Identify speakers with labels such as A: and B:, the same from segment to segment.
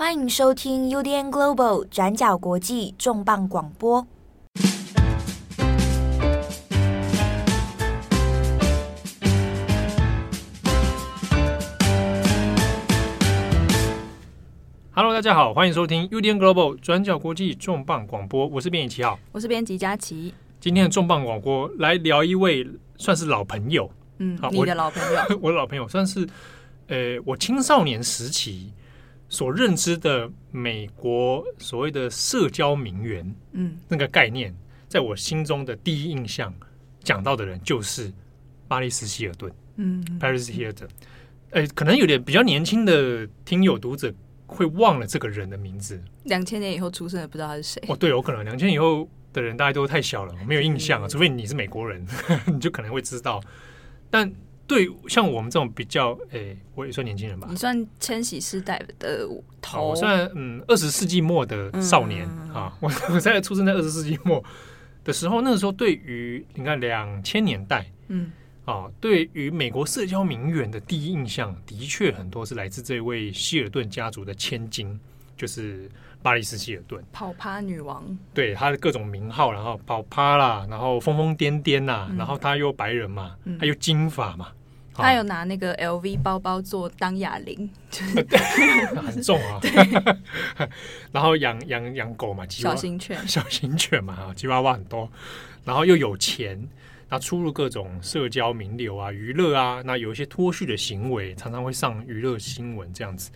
A: 欢迎收听 UDN Global 转角国际重磅广播。
B: Hello，大家好，欢迎收听 UDN Global 转角国际重磅广播。我是编辑七号，
C: 我是编辑佳琪。
B: 今天的重磅广播来聊一位算是老朋友，
C: 嗯，好，你的老朋友，
B: 我的老朋友算是，呃，我青少年时期。所认知的美国所谓的社交名媛，嗯，那个概念，在我心中的第一印象讲到的人就是巴黎斯希尔顿，嗯，Paris Hilton，哎，可能有点比较年轻的听友读者会忘了这个人的名字。
C: 两千年以后出生的不知道他是谁？
B: 哦，对，有可能两千年以后的人大家都太小了，没有印象啊，除非你是美国人，你就可能会知道，但。对，像我们这种比较，诶，我也算年轻人吧。
C: 你算千禧世代的头，
B: 我算嗯二十世纪末的少年啊。我我在出生在二十世纪末的时候，那个时候对于你看两千年代，嗯，啊，对于美国社交名媛的第一印象，的确很多是来自这位希尔顿家族的千金，就是巴黎斯希尔顿，
C: 跑趴女王。
B: 对，她的各种名号，然后跑趴啦，然后疯疯癫癫呐，然后她又白人嘛，她又金发嘛。
C: 他有拿那个 LV 包包做当哑铃，
B: 很重啊。然后养养养狗嘛，
C: 小型犬，
B: 小型犬嘛，哈，吉娃娃很多。然后又有钱，那出入各种社交名流啊，娱乐啊，那有一些脱序的行为，常常会上娱乐新闻这样子。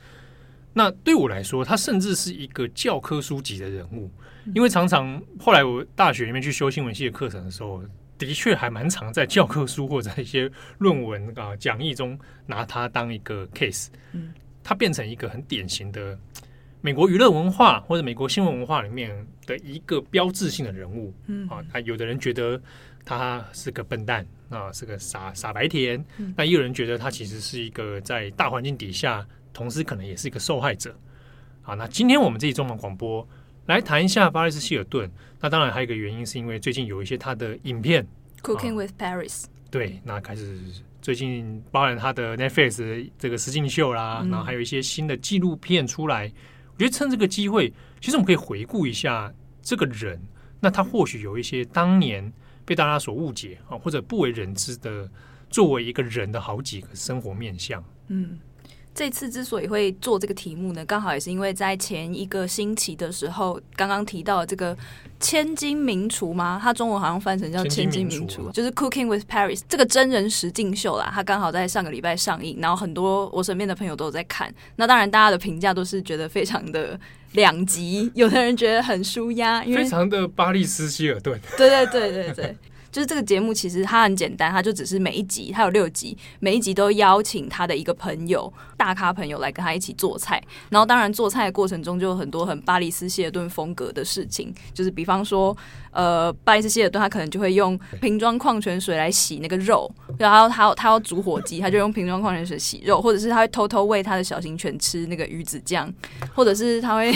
B: 那对我来说，他甚至是一个教科书级的人物，因为常常后来我大学里面去修新闻系的课程的时候。的确还蛮常在教科书或者一些论文啊讲义中拿它当一个 case，嗯，它变成一个很典型的美国娱乐文化或者美国新闻文化里面的一个标志性的人物，嗯啊，有的人觉得他是个笨蛋啊，是个傻傻白甜，那也有人觉得他其实是一个在大环境底下，同时可能也是一个受害者。啊，那今天我们这一中文广播。来谈一下巴里斯希尔顿。那当然还有一个原因，是因为最近有一些他的影片《
C: Cooking with Paris》。
B: 对，那开始最近包含他的 Netflix 这个实境秀啦，然后还有一些新的纪录片出来。我觉得趁这个机会，其实我们可以回顾一下这个人。那他或许有一些当年被大家所误解啊，或者不为人知的，作为一个人的好几个生活面向。嗯。
C: 这次之所以会做这个题目呢，刚好也是因为在前一个星期的时候，刚刚提到的这个千金名厨吗？它中文好像翻成叫千金名厨，就是 Cooking with Paris 这个真人实境秀啦。它刚好在上个礼拜上映，然后很多我身边的朋友都有在看。那当然，大家的评价都是觉得非常的两极，有的人觉得很舒压，因为
B: 非常的巴利斯希尔顿。
C: 对对对对对。就是这个节目，其实它很简单，它就只是每一集，它有六集，每一集都邀请他的一个朋友、大咖朋友来跟他一起做菜。然后，当然做菜的过程中就有很多很巴黎斯谢尔顿风格的事情，就是比方说，呃，巴黎斯谢尔顿他可能就会用瓶装矿泉水来洗那个肉，然后他他要煮火鸡，他就用瓶装矿泉水洗肉，或者是他会偷偷喂他的小型犬吃那个鱼子酱，或者是他会。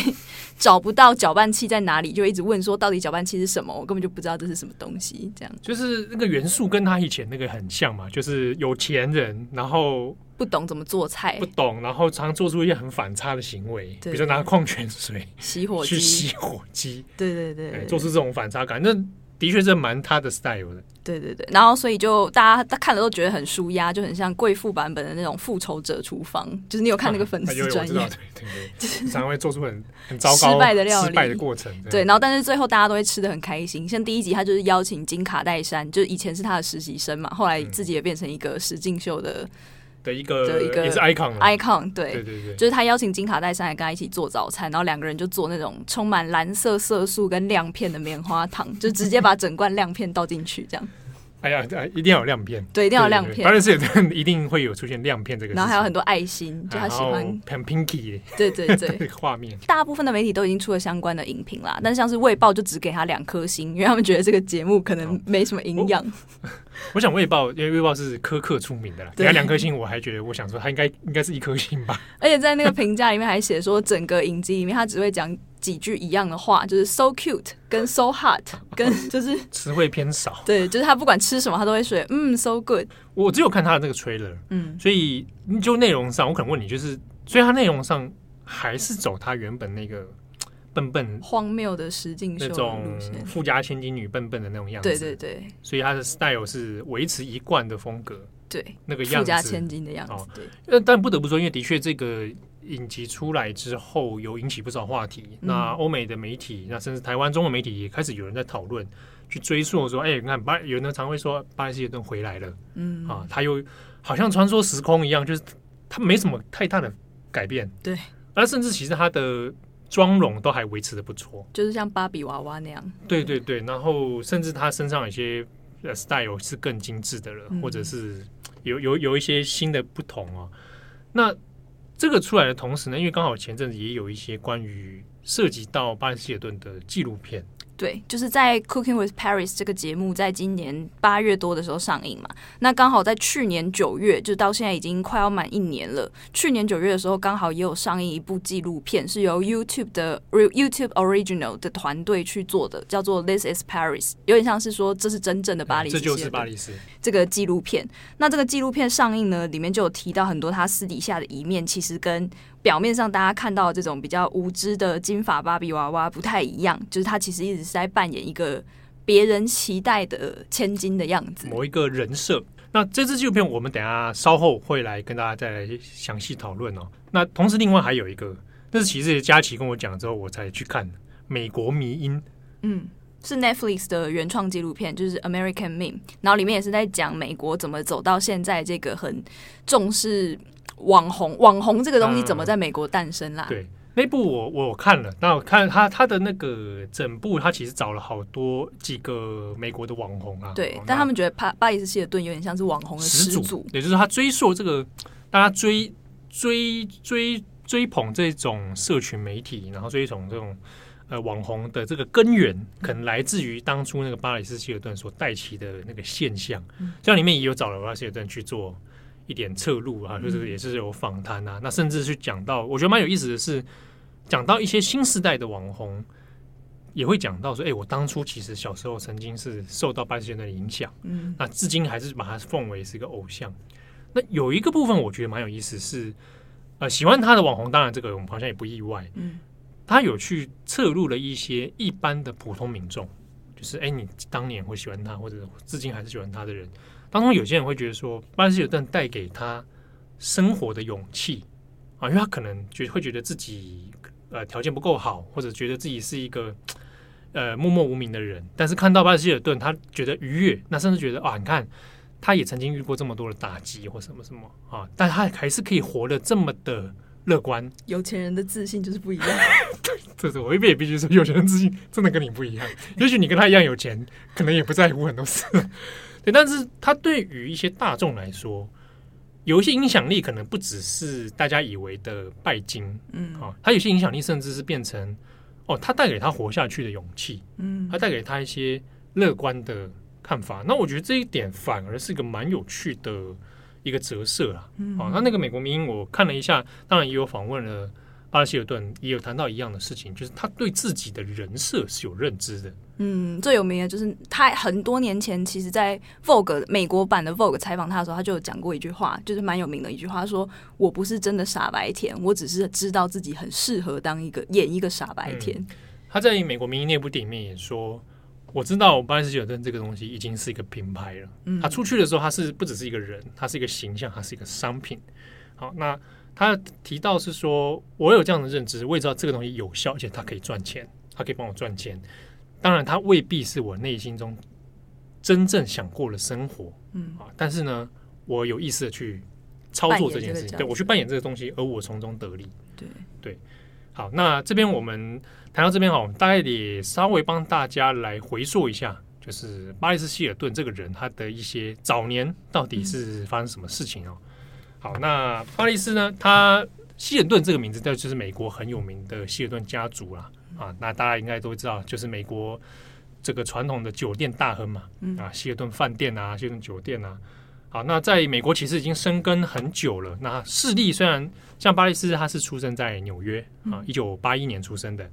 C: 找不到搅拌器在哪里，就一直问说到底搅拌器是什么？我根本就不知道这是什么东西。这样
B: 就是那个元素跟他以前那个很像嘛，就是有钱人，然后
C: 不懂怎么做菜，
B: 不懂，然后常常做出一些很反差的行为，比如说拿矿泉水
C: 洗火机，
B: 去洗火机，
C: 对对对，对，
B: 做出这种反差感，那。的确是蛮他的 style 的，对
C: 对对，然后所以就大家他看了都觉得很舒压，就很像贵妇版本的那种复仇者厨房，就是你有看那个 粉丝专页，对对对，常常会做出很很糟糕
B: 失败的料理，失败的过程，
C: 对，然后但是最后大家都会吃的很开心。像第一集他就是邀请金卡戴珊，就是以前是他的实习生嘛，后来自己也变成一个实境秀的。
B: 的一个的一个也是 icon，icon
C: 对。对对对，就是他邀请金卡戴珊来跟他一起做早餐，然后两个人就做那种充满蓝色色素跟亮片的棉花糖，就直接把整罐亮片倒进去，这样。
B: 哎呀，一定要有亮片，
C: 对，一定要有亮片。
B: 当然是一定会有出现亮片这个。
C: 然后还有很多爱心，就他喜欢
B: 很 pinky，
C: 对对对，
B: 画面。
C: 大部分的媒体都已经出了相关的影评啦，但是像是《卫报》就只给他两颗星，因为他们觉得这个节目可能没什么营养。
B: 我想《卫报》，因为《卫报》是苛刻出名的啦，给他两颗星，我还觉得，我想说他应该应该是一颗星吧。
C: 而且在那个评价里面还写说，整个影集里面他只会讲。几句一样的话，就是 so cute 跟 so hot，跟 就是
B: 词汇偏少。
C: 对，就是他不管吃什么，他都会说嗯 so good。
B: 我只有看他的那个 trailer，嗯，所以就内容上，我可能问你，就是所以他内容上还是走他原本那个笨笨
C: 荒谬的实境秀
B: 那种富家千金女笨笨的那种样子。
C: 对对对，
B: 所以他的 style 是维持一贯的风格。
C: 对，
B: 那个样子
C: 富家千金的样子。
B: 哦、
C: 对，
B: 呃，但不得不说，因为的确这个影集出来之后，有引起不少话题。嗯、那欧美的媒体，那甚至台湾中文媒体也开始有人在讨论，去追溯说，哎、欸，你看巴，有人常会说巴黎希尔顿回来了，嗯啊，他又好像穿梭时空一样，就是他没什么太大的改变。
C: 对，
B: 而甚至其实他的妆容都还维持的不错，
C: 就是像芭比娃娃那样。
B: 对对对，然后甚至他身上有些 style 是更精致的了，嗯、或者是。有有有一些新的不同哦，那这个出来的同时呢，因为刚好前阵子也有一些关于涉及到巴黎希尔顿的纪录片。
C: 对，就是在《Cooking with Paris》这个节目，在今年八月多的时候上映嘛。那刚好在去年九月，就到现在已经快要满一年了。去年九月的时候，刚好也有上映一部纪录片，是由 YouTube 的 YouTube Original 的团队去做的，叫做《This Is Paris》，有点像是说这是真正的巴黎，
B: 这就是巴黎市
C: 这个纪录片。那这个纪录片上映呢，里面就有提到很多他私底下的一面，其实跟。表面上大家看到这种比较无知的金发芭比娃娃不太一样，就是他其实一直是在扮演一个别人期待的千金的样子，
B: 某一个人设。那这支纪录片我们等下稍后会来跟大家再来详细讨论哦。那同时另外还有一个，那是其实佳琪跟我讲之后我才去看《美国迷因》，
C: 嗯，是 Netflix 的原创纪录片，就是 American Meme，然后里面也是在讲美国怎么走到现在这个很重视。网红网红这个东西怎么在美国诞生啦？
B: 嗯、对，那部我我看了，那我看他他的那个整部，他其实找了好多几个美国的网红啊。
C: 对，但他们觉得巴巴黎希尔顿有点像是网红的始祖，
B: 也就是他追溯这个大家追追追追捧这种社群媒体，然后追捧这种呃网红的这个根源，可能来自于当初那个巴里斯希尔顿所带起的那个现象。像里面也有找了巴里斯希尔顿去做。一点侧录啊，就是也是有访谈啊，嗯、那甚至去讲到，我觉得蛮有意思的是，讲到一些新时代的网红，也会讲到说，哎、欸，我当初其实小时候曾经是受到巴黎希尔顿的影响，嗯，那至今还是把他奉为是一个偶像。那有一个部分我觉得蛮有意思是，呃，喜欢他的网红，当然这个我们好像也不意外，嗯，他有去侧录了一些一般的普通民众，就是哎、欸，你当年会喜欢他，或者至今还是喜欢他的人。当中有些人会觉得说，巴黎希尔顿带给他生活的勇气啊，因为他可能觉会觉得自己呃条件不够好，或者觉得自己是一个 呃默默无名的人。但是看到巴黎希尔顿，他觉得愉悦，那甚至觉得啊，你看他也曾经遇过这么多的打击或什么什么啊，但他还是可以活得这么的乐观。
C: 有钱人的自信就是不一样。
B: 对，这是我一边也必须说，有钱人自信真的跟你不一样。也许你跟他一样有钱，可能也不在乎很多事。对，但是他对于一些大众来说，有一些影响力，可能不只是大家以为的拜金，嗯，啊，他有些影响力甚至是变成哦，他带给他活下去的勇气，嗯，他带给他一些乐观的看法。那我觉得这一点反而是一个蛮有趣的一个折射啊。嗯，啊，那那个美国迷因我看了一下，当然也有访问了巴黎希尔顿，也有谈到一样的事情，就是他对自己的人设是有认知的。
C: 嗯，最有名的就是他很多年前，其实，在 Vogue 美国版的 Vogue 采访他的时候，他就有讲过一句话，就是蛮有名的一句话，说：“我不是真的傻白甜，我只是知道自己很适合当一个演一个傻白甜。嗯”
B: 他在美国迷因那部电影里面也说：“我知道巴黎希尔顿这个东西已经是一个品牌了。嗯，他出去的时候，他是不只是一个人，他是一个形象，他是一个商品。好，那他提到是说，我有这样的认知，我也知道这个东西有效，而且它可以赚钱，它可以帮我赚钱。”当然，它未必是我内心中真正想过的生活，嗯啊，但是呢，我有意识的去操作这件事情，对，我去扮演这个东西，而我从中得利，
C: 对
B: 对。好，那这边我们谈到这边哦，大概也稍微帮大家来回溯一下，就是巴黎希尔顿这个人他的一些早年到底是发生什么事情哦。嗯、好，那巴利斯呢，他希尔顿这个名字，那就是美国很有名的希尔顿家族啦。啊，那大家应该都知道，就是美国这个传统的酒店大亨嘛，啊，希尔顿饭店啊，希尔顿酒店啊。好，那在美国其实已经生根很久了。那势力虽然像巴利斯，他是出生在纽约啊，一九八一年出生的。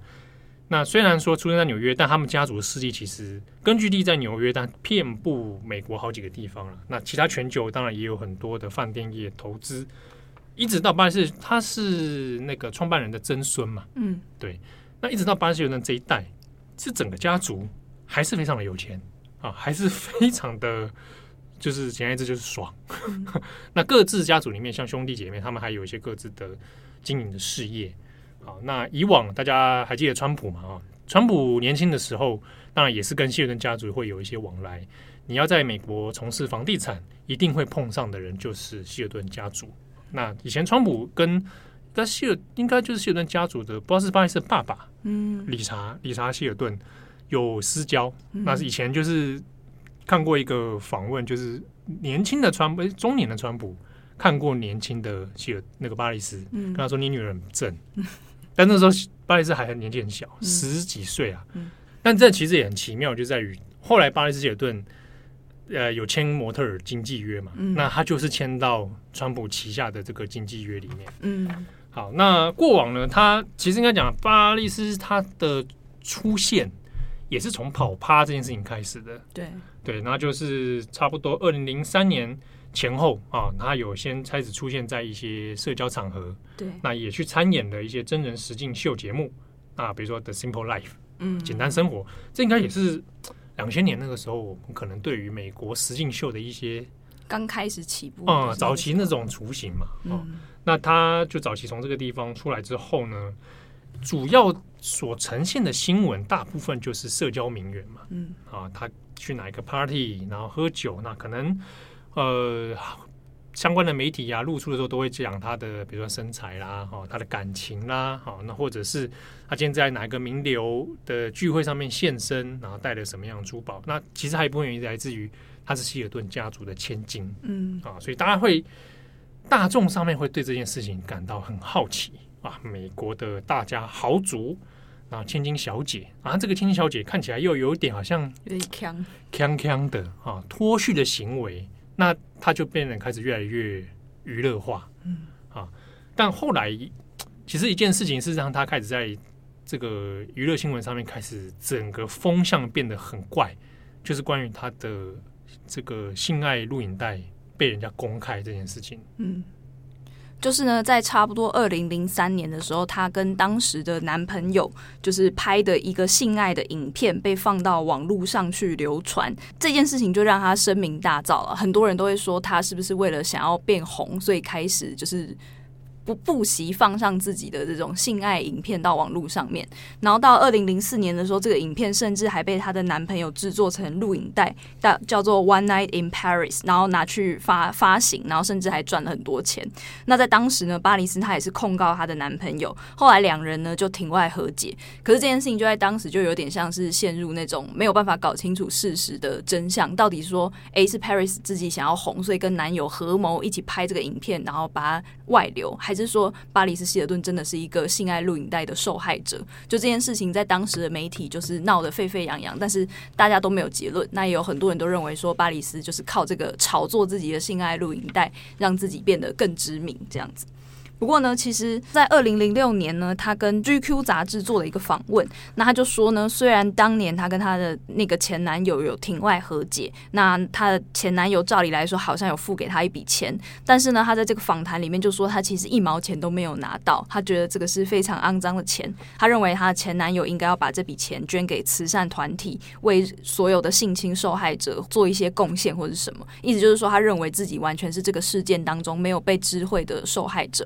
B: 那虽然说出生在纽约，但他们家族的势力其实根据地在纽约，但遍布美国好几个地方了。那其他全球当然也有很多的饭店业投资。一直到巴黎世家，他是那个创办人的曾孙嘛，
C: 嗯，
B: 对。那一直到巴黎世家这一代，是整个家族还是非常的有钱啊，还是非常的，就是简言之就是爽。嗯、那各自家族里面，像兄弟姐妹，他们还有一些各自的经营的事业。好，那以往大家还记得川普嘛？啊，川普年轻的时候，当然也是跟希尔顿家族会有一些往来。你要在美国从事房地产，一定会碰上的人就是希尔顿家族。那以前川普跟但希尔应该就是希尔顿家族的，不知道是巴黎斯的爸爸，嗯，理查理查希尔顿有私交。嗯、那是以前就是看过一个访问，就是年轻的川普，中年的川普看过年轻的希尔那个巴黎斯，嗯、跟他说：“你女儿很正。嗯”但那时候巴黎斯还很年纪很小，嗯、十几岁啊。嗯、但这其实也很奇妙，就在于后来巴黎斯希尔顿。呃，有签模特儿经纪约嘛？嗯、那他就是签到川普旗下的这个经纪约里面。嗯，好，那过往呢，他其实应该讲，巴黎斯他的出现也是从跑趴这件事情开始的。对对，那就是差不多二零零三年前后啊，他有先开始出现在一些社交场合。对，那也去参演了一些真人实境秀节目啊，比如说《The Simple Life》，嗯，简单生活，这应该也是。两千年那个时候，我们可能对于美国实境秀的一些
C: 刚开始起步
B: 啊、嗯，早期那种雏形嘛，嗯、哦，那他就早期从这个地方出来之后呢，主要所呈现的新闻大部分就是社交名媛嘛，嗯，啊，他去哪一个 party，然后喝酒，那可能呃。相关的媒体啊，露出的时候都会讲他的，比如说身材啦，哈，他的感情啦，好，那或者是他今天在哪一个名流的聚会上面现身，然后带了什么样的珠宝？那其实还有一部分原因来自于他是希尔顿家族的千金，嗯，啊，所以大家会大众上面会对这件事情感到很好奇啊。美国的大家豪族，啊千金小姐啊，这个千金小姐看起来又有点好像有点锵锵锵的啊，脱序的行为。那他就变得开始越来越娱乐化，嗯。啊，但后来其实一件事情是让他开始在这个娱乐新闻上面开始整个风向变得很怪，就是关于他的这个性爱录影带被人家公开这件事情，嗯。
C: 就是呢，在差不多二零零三年的时候，她跟当时的男朋友就是拍的一个性爱的影片被放到网络上去流传，这件事情就让她声名大噪了。很多人都会说，她是不是为了想要变红，所以开始就是。不不惜放上自己的这种性爱影片到网络上面，然后到二零零四年的时候，这个影片甚至还被她的男朋友制作成录影带，叫叫做《One Night in Paris》，然后拿去发发行，然后甚至还赚了很多钱。那在当时呢，巴黎斯她也是控告她的男朋友，后来两人呢就庭外和解。可是这件事情就在当时就有点像是陷入那种没有办法搞清楚事实的真相，到底说，诶是 Paris 自己想要红，所以跟男友合谋一起拍这个影片，然后把外流，还是说巴黎斯希尔顿真的是一个性爱录影带的受害者？就这件事情在当时的媒体就是闹得沸沸扬扬，但是大家都没有结论。那也有很多人都认为说巴黎斯就是靠这个炒作自己的性爱录影带，让自己变得更知名这样子。不过呢，其实，在二零零六年呢，他跟 GQ 杂志做了一个访问。那他就说呢，虽然当年他跟他的那个前男友有庭外和解，那他的前男友照理来说好像有付给他一笔钱，但是呢，他在这个访谈里面就说他其实一毛钱都没有拿到，他觉得这个是非常肮脏的钱。他认为他的前男友应该要把这笔钱捐给慈善团体，为所有的性侵受害者做一些贡献或者什么。意思就是说，他认为自己完全是这个事件当中没有被知会的受害者。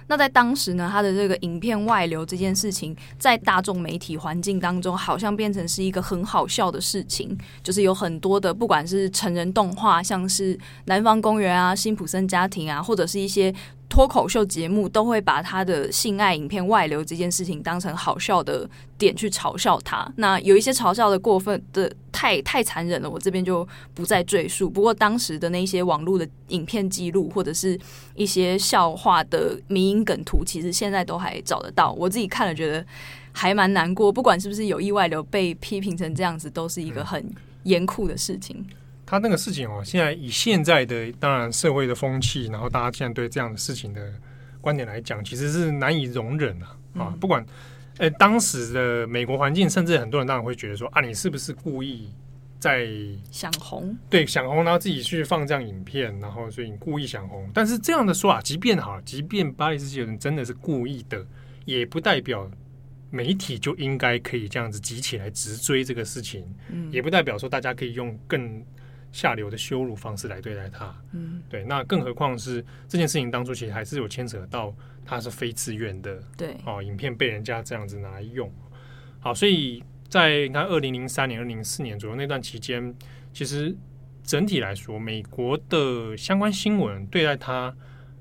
C: 那在当时呢，他的这个影片外流这件事情，在大众媒体环境当中，好像变成是一个很好笑的事情。就是有很多的，不管是成人动画，像是《南方公园》啊、《辛普森家庭》啊，或者是一些。脱口秀节目都会把他的性爱影片外流这件事情当成好笑的点去嘲笑他。那有一些嘲笑的过分的太太残忍了，我这边就不再赘述。不过当时的那些网络的影片记录或者是一些笑话的迷因梗图，其实现在都还找得到。我自己看了觉得还蛮难过。不管是不是有意外流，被批评成这样子，都是一个很严酷的事情。
B: 他那个事情哦，现在以现在的当然社会的风气，然后大家现在对这样的事情的观点来讲，其实是难以容忍啊！啊、嗯，不管呃当时的美国环境，甚至很多人当然会觉得说啊，你是不是故意在
C: 想红，
B: 对，想红，然后自己去放这样影片，然后所以你故意想红。但是这样的说啊，即便好，即便巴黎世家人真的是故意的，也不代表媒体就应该可以这样子挤起来直追这个事情，嗯，也不代表说大家可以用更下流的羞辱方式来对待他，嗯，对。那更何况是这件事情当初其实还是有牵扯到他是非自愿的，
C: 对，
B: 哦，影片被人家这样子拿来用，好，所以。在你看，二零零三年、二零零四年左右那段期间，其实整体来说，美国的相关新闻对待它，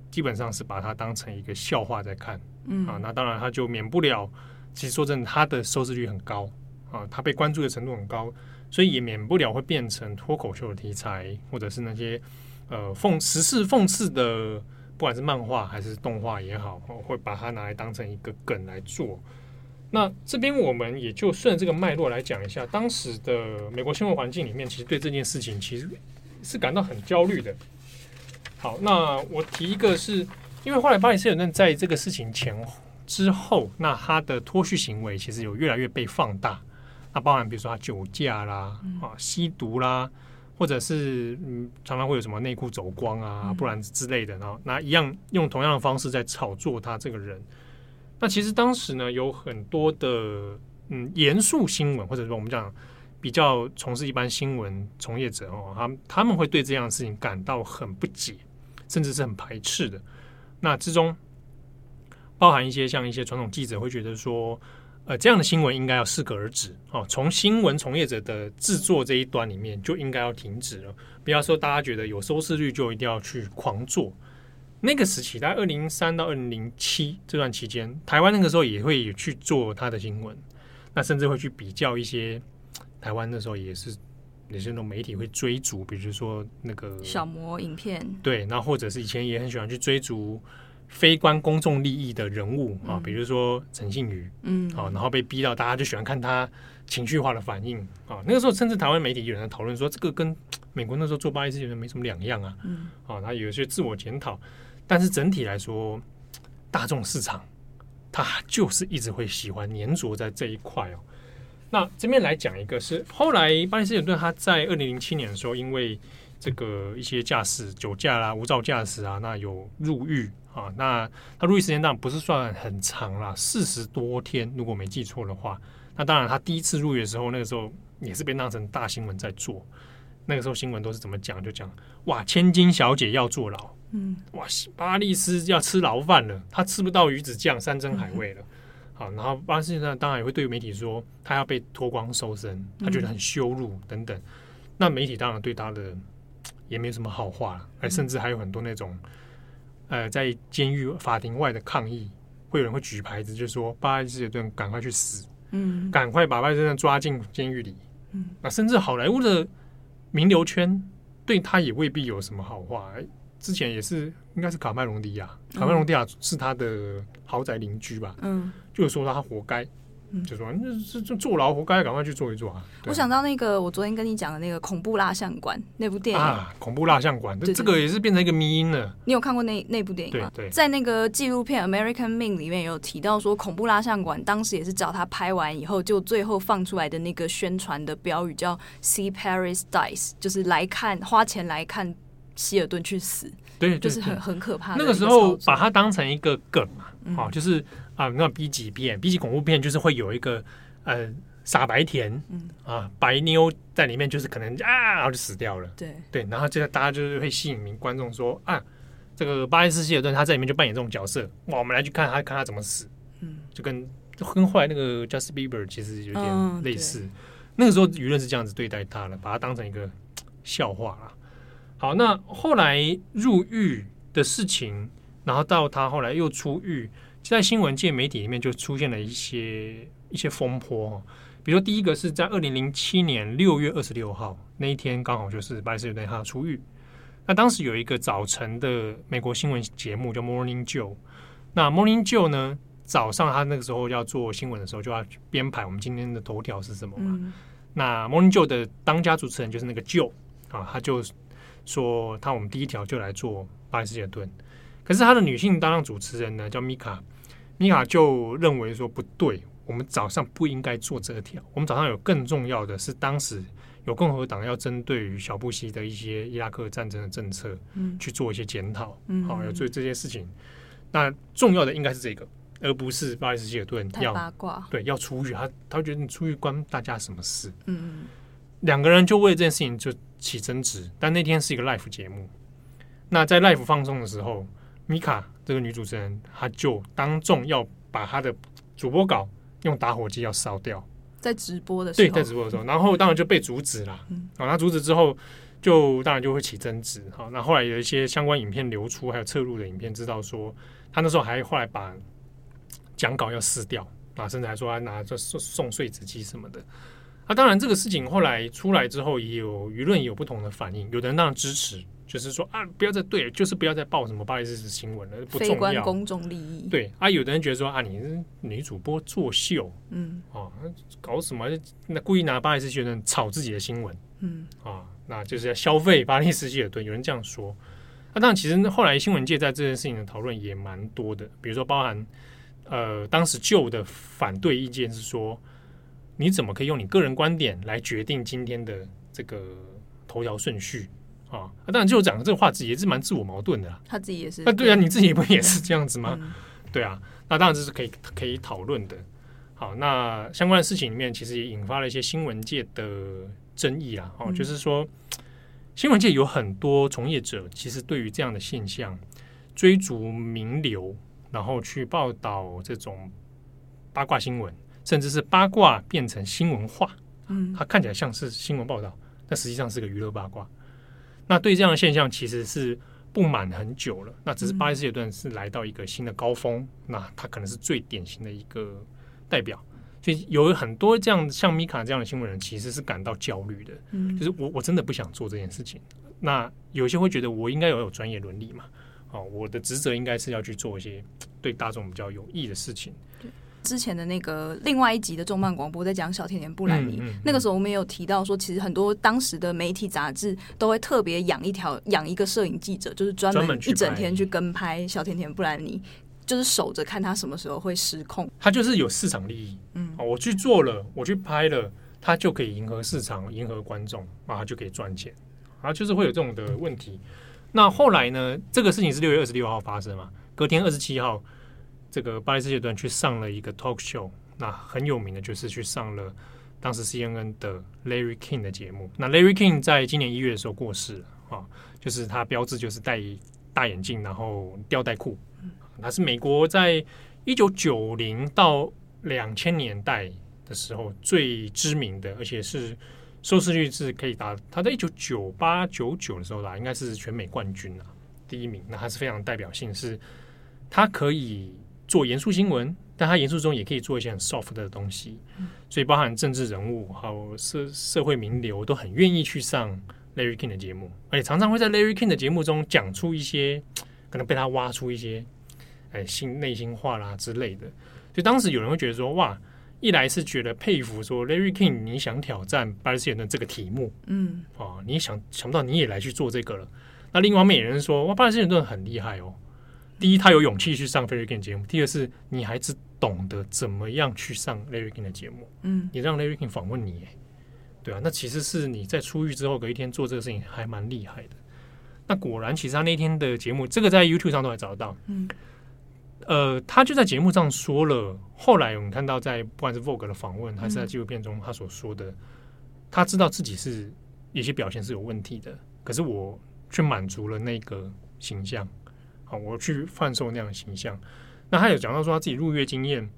B: 基本上是把它当成一个笑话在看。嗯啊，那当然它就免不了，其实说真的，它的收视率很高啊，它被关注的程度很高，所以也免不了会变成脱口秀的题材，或者是那些呃讽时事讽刺的，不管是漫画还是动画也好，会把它拿来当成一个梗来做。那这边我们也就顺着这个脉络来讲一下，当时的美国新闻环境里面，其实对这件事情其实是感到很焦虑的。好，那我提一个是，因为后来巴黎圣母院在这个事情前之后，那他的脱序行为其实有越来越被放大。那包含比如说他酒驾啦、啊吸毒啦，或者是嗯常常会有什么内裤走光啊，不然之类的，然后那一样用同样的方式在炒作他这个人。那其实当时呢，有很多的嗯严肃新闻，或者说我们讲比较从事一般新闻从业者哦，他他们会对这样的事情感到很不解，甚至是很排斥的。那之中包含一些像一些传统记者会觉得说，呃，这样的新闻应该要适可而止哦，从新闻从业者的制作这一端里面就应该要停止了，不要说大家觉得有收视率就一定要去狂做。那个时期，在二零零三到二零零七这段期间，台湾那个时候也会去做他的新闻，那甚至会去比较一些台湾那时候也是有些那种媒体会追逐，比如说那个
C: 小模影片，
B: 对，那或者是以前也很喜欢去追逐非关公众利益的人物啊，比如说陈信宇，嗯，啊，然后被逼到大家就喜欢看他情绪化的反应啊，那个时候甚至台湾媒体有人在讨论说，这个跟美国那时候做巴黎世家人没什么两样啊，嗯，啊，他有一些自我检讨。但是整体来说，大众市场它就是一直会喜欢黏着在这一块哦。那这边来讲一个是后来巴黎圣母院他在二零零七年的时候，因为这个一些驾驶酒驾啦、无照驾驶啊，那有入狱啊。那他入狱时间当然不是算很长啦，四十多天，如果没记错的话。那当然他第一次入狱的时候，那个时候也是被当成大新闻在做。那个时候新闻都是怎么讲？就讲哇，千金小姐要坐牢。嗯，哇，巴利斯要吃牢饭了，他吃不到鱼子酱、山珍海味了。好，然后巴利斯呢，当然也会对媒体说，他要被脱光搜身，他觉得很羞辱等等。那媒体当然对他的也没有什么好话，还甚至还有很多那种，呃，在监狱法庭外的抗议，会有人会举牌子，就说巴利斯这顿赶快去死，嗯，赶快把巴利斯抓进监狱里。嗯，那甚至好莱坞的名流圈对他也未必有什么好话。之前也是，应该是卡麦隆迪亚，卡麦隆迪亚是他的豪宅邻居吧？嗯，就是说他活该，嗯，就说那这就坐牢活该，赶快去坐一坐啊！
C: 我想到那个，我昨天跟你讲的那个恐怖蜡像馆那部电影啊，
B: 恐怖蜡像馆，这这个也是变成一个迷因了。
C: 你有看过那那部电影吗？
B: 对，对，
C: 在那个纪录片《American Ming》里面有提到说，恐怖蜡像馆当时也是找他拍完以后，就最后放出来的那个宣传的标语叫 “See Paris Dies”，就是来看花钱来看。希尔顿去死，
B: 对，
C: 就是很很可怕的。
B: 那个时候把它当成一个梗嘛，哦、嗯，就是啊，那 B 级片、B 级恐怖片，就是会有一个呃傻白甜，嗯啊，白妞在里面，就是可能啊，然后就死掉了，对对，然后这个大家就是会吸引名观众说啊，这个巴历斯希尔顿他在里面就扮演这种角色，哇，我们来去看他看他怎么死，嗯，就跟跟后来那个 Justin Bieber 其实有点类似，嗯、那个时候舆论是这样子对待他的，把他当成一个笑话啦。好，那后来入狱的事情，然后到他后来又出狱，在新闻界媒体里面就出现了一些一些风波。比如说，第一个是在二零零七年六月二十六号那一天，刚好就是巴历斯他出狱。那当时有一个早晨的美国新闻节目叫 Morning Joe。那 Morning Joe 呢，早上他那个时候要做新闻的时候，就要编排我们今天的头条是什么嘛。嗯、那 Morning Joe 的当家主持人就是那个 Joe 啊，他就。说他我们第一条就来做巴黎世家顿，可是他的女性搭档主持人呢叫米卡，米卡就认为说不对，我们早上不应该做这条，我们早上有更重要的是当时有共和党要针对于小布希的一些伊拉克战争的政策，
C: 嗯，
B: 去做一些检讨，
C: 嗯。
B: 好，要做这些事情。那重要的应该是这个，而不是巴里斯希尔
C: 顿
B: 要
C: 八卦，
B: 对要出狱，他他觉得你出狱关大家什么事？
C: 嗯。
B: 两个人就为这件事情就起争执。但那天是一个 live 节目，那在 live 放送的时候，米卡这个女主持人，她就当众要把她的主播稿用打火机要烧掉。
C: 在直播的时候，
B: 对，在直播的时候，然后当然就被阻止了。
C: 嗯，
B: 好，那阻止之后，就当然就会起争执。好，那后来有一些相关影片流出，还有侧录的影片，知道说她那时候还后来把讲稿要撕掉啊，甚至还说她拿着送送碎纸机什么的。那、啊、当然，这个事情后来出来之后，也有舆论也有不同的反应。有的人当然支持，就是说啊，不要再对，就是不要再报什么巴黎世新闻了，不重要。
C: 关公众利益。
B: 对啊，有的人觉得说啊，你是女主播作秀，
C: 嗯
B: 啊，搞什么？那故意拿巴黎世希尔顿炒自己的新闻，
C: 嗯
B: 啊，那就是要消费巴黎世希尔顿。有人这样说。那、啊、当然，其实后来新闻界在这件事情的讨论也蛮多的，比如说包含呃，当时旧的反对意见是说。你怎么可以用你个人观点来决定今天的这个头条顺序啊？当然，就讲这个话题也是蛮自我矛盾的啦。
C: 他自己也是。
B: 那对啊，你自己不也是这样子吗？
C: 嗯、
B: 对啊，那当然这是可以可以讨论的。好，那相关的事情里面，其实也引发了一些新闻界的争议啊。哦，就是说，新闻界有很多从业者，其实对于这样的现象，追逐名流，然后去报道这种八卦新闻。甚至是八卦变成新闻化，
C: 嗯，
B: 它看起来像是新闻报道，但实际上是个娱乐八卦。那对这样的现象，其实是不满很久了。那只是巴黎世希尔顿是来到一个新的高峰，那它可能是最典型的一个代表。所以有很多这样像米卡这样的新闻人，其实是感到焦虑的。
C: 嗯，
B: 就是我我真的不想做这件事情。那有些会觉得我应该要有专业伦理嘛？哦，我的职责应该是要去做一些对大众比较有益的事情。
C: 之前的那个另外一集的重磅广播在讲小甜甜布兰妮，
B: 嗯嗯、
C: 那个时候我们也有提到说，其实很多当时的媒体杂志都会特别养一条养一个摄影记者，就是专门一整天去跟拍小甜甜布兰妮，就是守着看他什么时候会失控。
B: 他就是有市场利益，
C: 嗯，
B: 我去做了，我去拍了，他就可以迎合市场，迎合观众，啊，他就可以赚钱，啊，就是会有这种的问题。那后来呢？这个事情是六月二十六号发生嘛？隔天二十七号。这个巴黎世界段去上了一个 talk show，那很有名的就是去上了当时 CNN 的 Larry King 的节目。那 Larry King 在今年一月的时候过世了啊，就是他标志就是戴大眼镜，然后吊带裤。他是美国在一九九零到两千年代的时候最知名的，而且是收视率是可以达。他在一九九八九九的时候啦，应该是全美冠军啊，第一名。那他是非常代表性，是他可以。做严肃新闻，但他严肃中也可以做一些很 soft 的东西，所以包含政治人物还有社社会名流都很愿意去上 Larry King 的节目，而且常常会在 Larry King 的节目中讲出一些可能被他挖出一些哎心内心话啦之类的。所以当时有人会觉得说，哇，一来是觉得佩服，说 Larry King 你想挑战巴黎世希尔顿这个题目，
C: 嗯，
B: 哦，你想想不到你也来去做这个了。那另外一方面有人说，哇，巴黎世希尔顿很厉害哦。第一，他有勇气去上 Larry King 节目；第二是，你还只懂得怎么样去上 Larry King 的节目。
C: 嗯，
B: 你让 Larry King 访问你，对啊，那其实是你在出狱之后隔一天做这个事情，还蛮厉害的。那果然，其实他那天的节目，这个在 YouTube 上都还找得到。
C: 嗯，
B: 呃，他就在节目上说了。后来我们看到，在不管是 Vogue 的访问，还是在纪录片中他所说的，他知道自己是有些表现是有问题的，可是我却满足了那个形象。好，我去贩售那样的形象。那他有讲到说他自己入狱经验，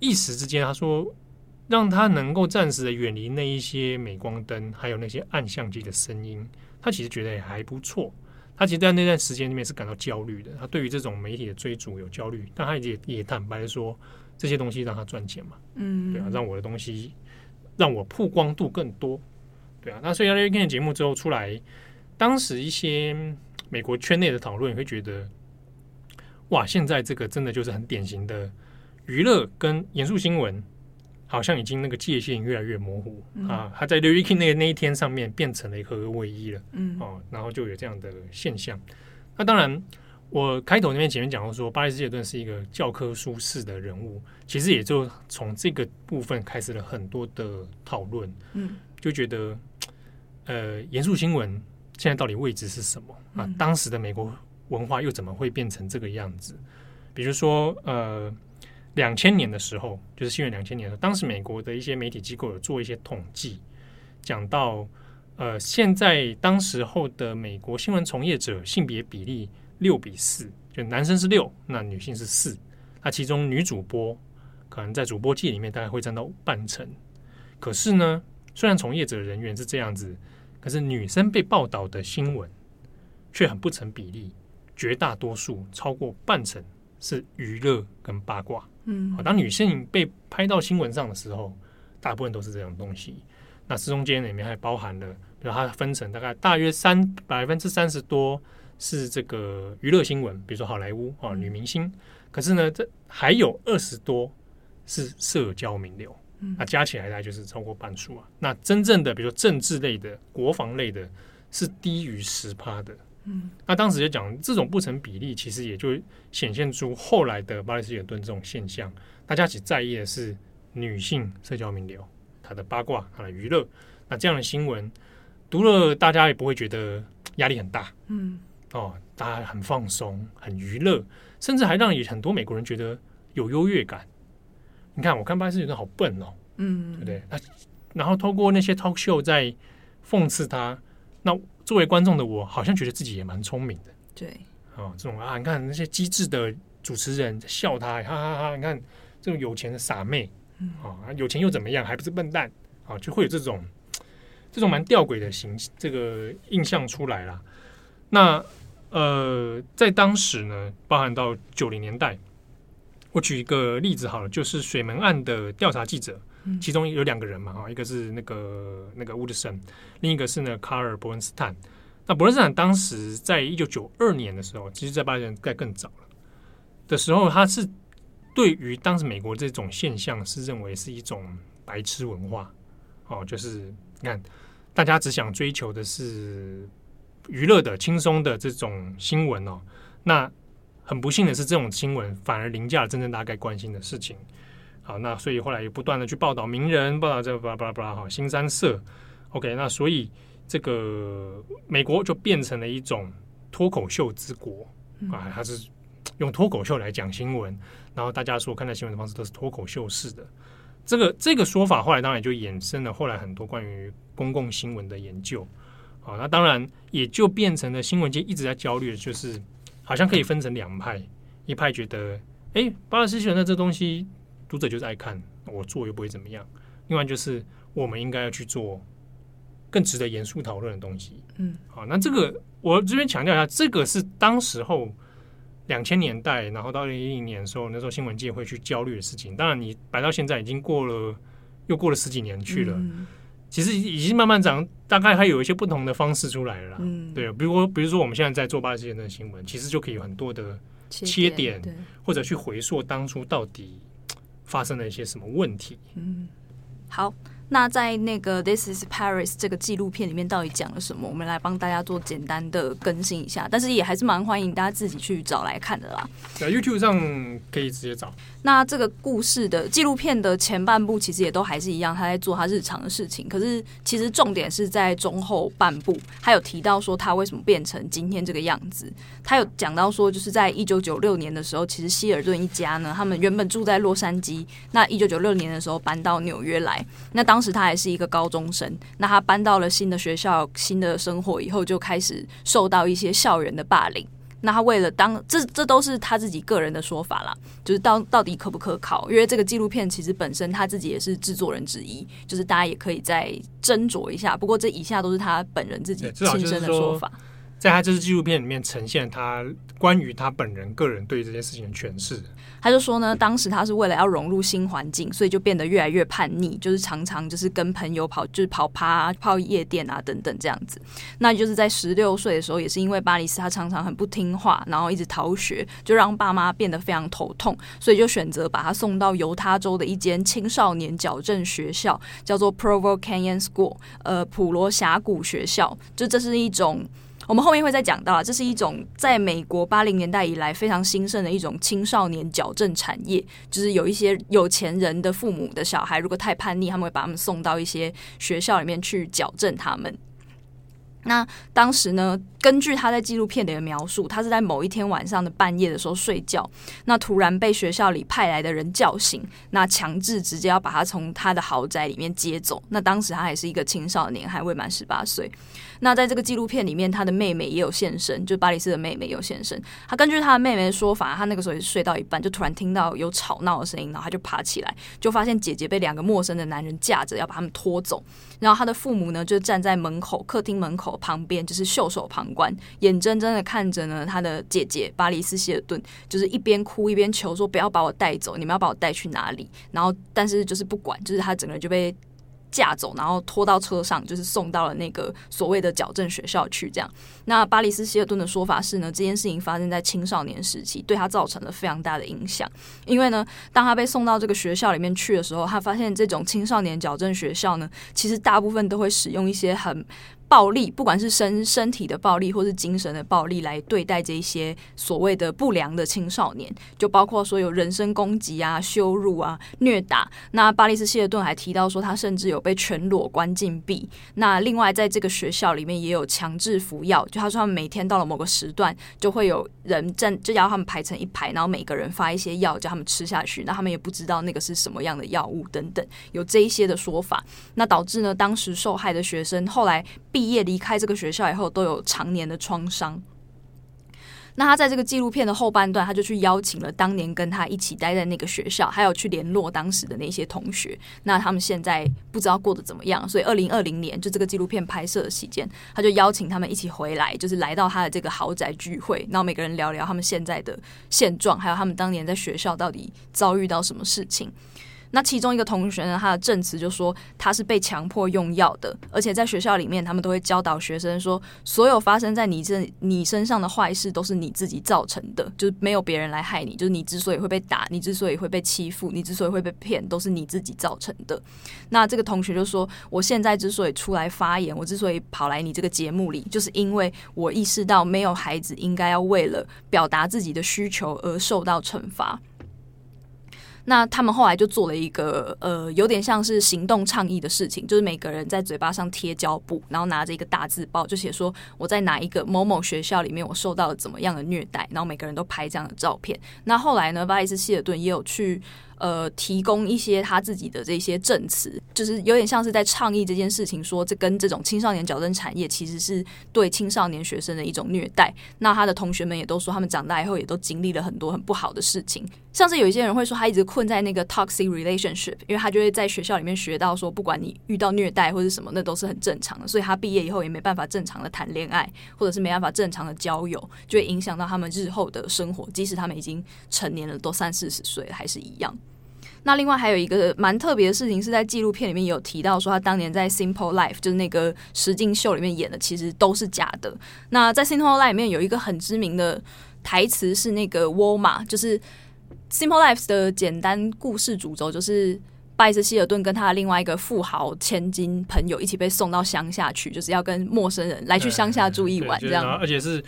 B: 一时之间，他说让他能够暂时的远离那一些镁光灯，还有那些暗相机的声音，他其实觉得也还不错。他其实，在那段时间里面是感到焦虑的。他对于这种媒体的追逐有焦虑，但他也也坦白说，这些东西让他赚钱嘛，
C: 嗯，
B: 对啊，让我的东西让我曝光度更多，对啊。那所以 Larry King 的节目之后出来，当时一些。美国圈内的讨论，你会觉得，哇，现在这个真的就是很典型的娱乐跟严肃新闻，好像已经那个界限越来越模糊、嗯、啊。他在 Larry King 那那一天上面变成了一个合二为一了，
C: 嗯，
B: 哦，然后就有这样的现象。那当然，我开头那边前面讲到说，巴黎世希尔顿是一个教科书式的人物，其实也就从这个部分开始了很多的讨论，
C: 嗯，
B: 就觉得呃，严肃新闻现在到底位置是什么？啊，
C: 嗯、
B: 当时的美国文化又怎么会变成这个样子？比如说，呃，两千年的时候，就是西元两千年的时候，当时美国的一些媒体机构有做一些统计，讲到，呃，现在当时候的美国新闻从业者性别比例六比四，就男生是六，那女性是四，那其中女主播可能在主播界里面大概会占到半成。可是呢，虽然从业者人员是这样子，可是女生被报道的新闻却很不成比例，绝大多数超过半成。是娱乐跟八卦，嗯，当女性被拍到新闻上的时候，大部分都是这种东西。那这中间里面还包含了，比如它分成大概大约三百分之三十多是这个娱乐新闻，比如说好莱坞啊女明星。可是呢，这还有二十多是社交名流，那加起来大概就是超过半数啊。那真正的比如说政治类的、国防类的，是低于十趴的。嗯，那当时就讲这种不成比例，其实也就显现出后来的巴黎斯尔顿这种现象。大家只在意的是女性社交名流，她的八卦，她的娱乐。那这样的新闻读了，大家也不会觉得压力很大。嗯，哦，大家很放松，很娱乐，甚至还让很多美国人觉得有优越感。你看，我看巴黎希尔顿好笨哦，嗯，对不对？那然后透过那些 talk show 在讽刺他，那。作为观众的我，好像觉得自己也蛮聪明的。
C: 对，
B: 哦，这种啊，你看那些机智的主持人笑他，哈哈哈！你看这种有钱的傻妹，嗯，啊，有钱又怎么样？还不是笨蛋？啊，就会有这种这种蛮吊诡的形这个印象出来了。那呃，在当时呢，包含到九零年代，我举一个例子好了，就是水门案的调查记者。其中有两个人嘛，哈，一个是那个那个乌德森，另一个是呢卡尔伯恩斯坦。那伯恩斯坦当时在一九九二年的时候，其实在八年在更早了的时候，他是对于当时美国这种现象是认为是一种白痴文化，哦，就是你看大家只想追求的是娱乐的、轻松的这种新闻哦，那很不幸的是，这种新闻反而凌驾了真正大家该关心的事情。好，那所以后来也不断的去报道名人，报道这个巴拉巴拉巴拉哈，新三社，OK，那所以这个美国就变成了一种脱口秀之国啊，它是用脱口秀来讲新闻，然后大家所看待新闻的方式都是脱口秀式的，这个这个说法后来当然就衍生了后来很多关于公共新闻的研究，好，那当然也就变成了新闻界一直在焦虑的就是好像可以分成两派，一派觉得哎，巴勒斯坦的这东西。读者就是爱看，我做又不会怎么样。另外就是我们应该要去做更值得严肃讨论的东西。嗯，好，那这个我这边强调一下，这个是当时候两千年代，然后到二零一零年的时候，那时候新闻界会去焦虑的事情。当然，你摆到现在已经过了，又过了十几年去了。嗯、其实已经慢慢长，大概还有一些不同的方式出来了啦。嗯，对，比如说，比如说我们现在在做巴勒斯坦的新闻，其实就可以有很多的切点，或者去回溯当初到底。发生了一些什么问题？
C: 嗯，好。那在那个《This Is Paris》这个纪录片里面到底讲了什么？我们来帮大家做简单的更新一下，但是也还是蛮欢迎大家自己去找来看的啦。
B: 在 YouTube 上可以直接找。
C: 那这个故事的纪录片的前半部其实也都还是一样，他在做他日常的事情。可是其实重点是在中后半部，他有提到说他为什么变成今天这个样子。他有讲到说，就是在一九九六年的时候，其实希尔顿一家呢，他们原本住在洛杉矶，那一九九六年的时候搬到纽约来。那当当时他还是一个高中生，那他搬到了新的学校、新的生活以后，就开始受到一些校园的霸凌。那他为了当这，这都是他自己个人的说法啦，就是到到底可不可靠？因为这个纪录片其实本身他自己也是制作人之一，就是大家也可以再斟酌一下。不过这以下都是他本人自己亲身的说法，
B: 在他这支纪录片里面呈现他关于他本人个人对这件事情的诠释。
C: 他就说呢，当时他是为了要融入新环境，所以就变得越来越叛逆，就是常常就是跟朋友跑，就是跑趴啊、泡夜店啊等等这样子。那就是在十六岁的时候，也是因为巴黎斯他常常很不听话，然后一直逃学，就让爸妈变得非常头痛，所以就选择把他送到犹他州的一间青少年矫正学校，叫做 Provo Canyon School，呃，普罗峡谷学校。就这是一种。我们后面会再讲到，这是一种在美国八零年代以来非常兴盛的一种青少年矫正产业，就是有一些有钱人的父母的小孩，如果太叛逆，他们会把他们送到一些学校里面去矫正他们。那当时呢，根据他在纪录片里的描述，他是在某一天晚上的半夜的时候睡觉，那突然被学校里派来的人叫醒，那强制直接要把他从他的豪宅里面接走。那当时他还是一个青少年，还未满十八岁。那在这个纪录片里面，他的妹妹也有现身，就是巴里斯的妹妹也有现身。他根据他的妹妹的说法，他那个时候也是睡到一半，就突然听到有吵闹的声音，然后他就爬起来，就发现姐姐被两个陌生的男人架着要把他们拖走。然后他的父母呢，就站在门口，客厅门口旁边，就是袖手旁观，眼睁睁的看着呢他的姐姐巴里斯希尔顿，就是一边哭一边求说不要把我带走，你们要把我带去哪里？然后但是就是不管，就是他整个人就被。架走，然后拖到车上，就是送到了那个所谓的矫正学校去。这样，那巴里斯希尔顿的说法是呢，这件事情发生在青少年时期，对他造成了非常大的影响。因为呢，当他被送到这个学校里面去的时候，他发现这种青少年矫正学校呢，其实大部分都会使用一些很。暴力，不管是身身体的暴力，或是精神的暴力，来对待这些所谓的不良的青少年，就包括说有人身攻击啊、羞辱啊、虐打。那巴里斯希尔顿还提到说，他甚至有被全裸关禁闭。那另外，在这个学校里面也有强制服药，就他说他们每天到了某个时段，就会有人站，就要他们排成一排，然后每个人发一些药叫他们吃下去，那他们也不知道那个是什么样的药物等等，有这一些的说法。那导致呢，当时受害的学生后来。毕业离开这个学校以后，都有常年的创伤。那他在这个纪录片的后半段，他就去邀请了当年跟他一起待在那个学校，还有去联络当时的那些同学。那他们现在不知道过得怎么样，所以二零二零年就这个纪录片拍摄的期间，他就邀请他们一起回来，就是来到他的这个豪宅聚会，然后每个人聊聊他们现在的现状，还有他们当年在学校到底遭遇到什么事情。那其中一个同学呢，他的证词就说他是被强迫用药的，而且在学校里面，他们都会教导学生说，所有发生在你这你身上的坏事都是你自己造成的，就是没有别人来害你，就是你之所以会被打，你之所以会被欺负，你之所以会被骗，都是你自己造成的。那这个同学就说，我现在之所以出来发言，我之所以跑来你这个节目里，就是因为我意识到没有孩子应该要为了表达自己的需求而受到惩罚。那他们后来就做了一个呃，有点像是行动倡议的事情，就是每个人在嘴巴上贴胶布，然后拿着一个大字报，就写说我在哪一个某某学校里面，我受到了怎么样的虐待，然后每个人都拍这样的照片。那后来呢，巴里斯希尔顿也有去。呃，提供一些他自己的这些证词，就是有点像是在倡议这件事情，说这跟这种青少年矫正产业其实是对青少年学生的一种虐待。那他的同学们也都说，他们长大以后也都经历了很多很不好的事情，像是有一些人会说，他一直困在那个 toxic relationship，因为他就会在学校里面学到说，不管你遇到虐待或者什么，那都是很正常的，所以他毕业以后也没办法正常的谈恋爱，或者是没办法正常的交友，就会影响到他们日后的生活，即使他们已经成年了，都三四十岁，还是一样。那另外还有一个蛮特别的事情，是在纪录片里面有提到说，他当年在《Simple Life》就是那个实境秀里面演的，其实都是假的。那在《Simple Life》里面有一个很知名的台词是那个沃玛，就是《Simple Life》的简单故事主轴，就是拜斯希尔顿跟他的另外一个富豪千金朋友一起被送到乡下去，就是要跟陌生人来去乡下住一晚，这样，
B: 而且是。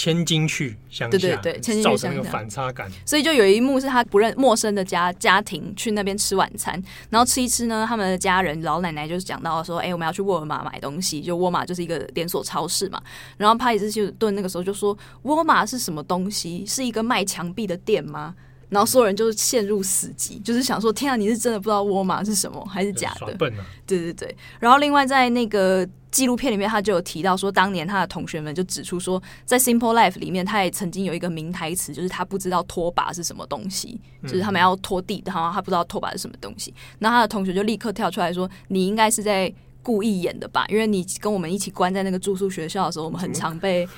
B: 千金去乡下，对对对，千金去乡下，造成一个反差感。
C: 所以就有一幕是他不认陌生的家家庭去那边吃晚餐，然后吃一吃呢，他们的家人老奶奶就是讲到说，哎、欸，我们要去沃尔玛买东西，就沃尔玛就是一个连锁超市嘛。然后帕里斯希尔顿那个时候就说，沃尔玛是什么东西？是一个卖墙壁的店吗？然后所有人就陷入死寂，就是想说，天啊，你是真的不知道沃尔玛是什么，还是假的？
B: 笨啊！
C: 对对对。然后另外在那个。纪录片里面，他就有提到说，当年他的同学们就指出说，在《Simple Life》里面，他也曾经有一个名台词，就是他不知道拖把是什么东西，就是他们要拖地，然后他不知道拖把是什么东西。那他的同学就立刻跳出来说：“你应该是在故意演的吧？因为你跟我们一起关在那个住宿学校的时候，我们很常被。”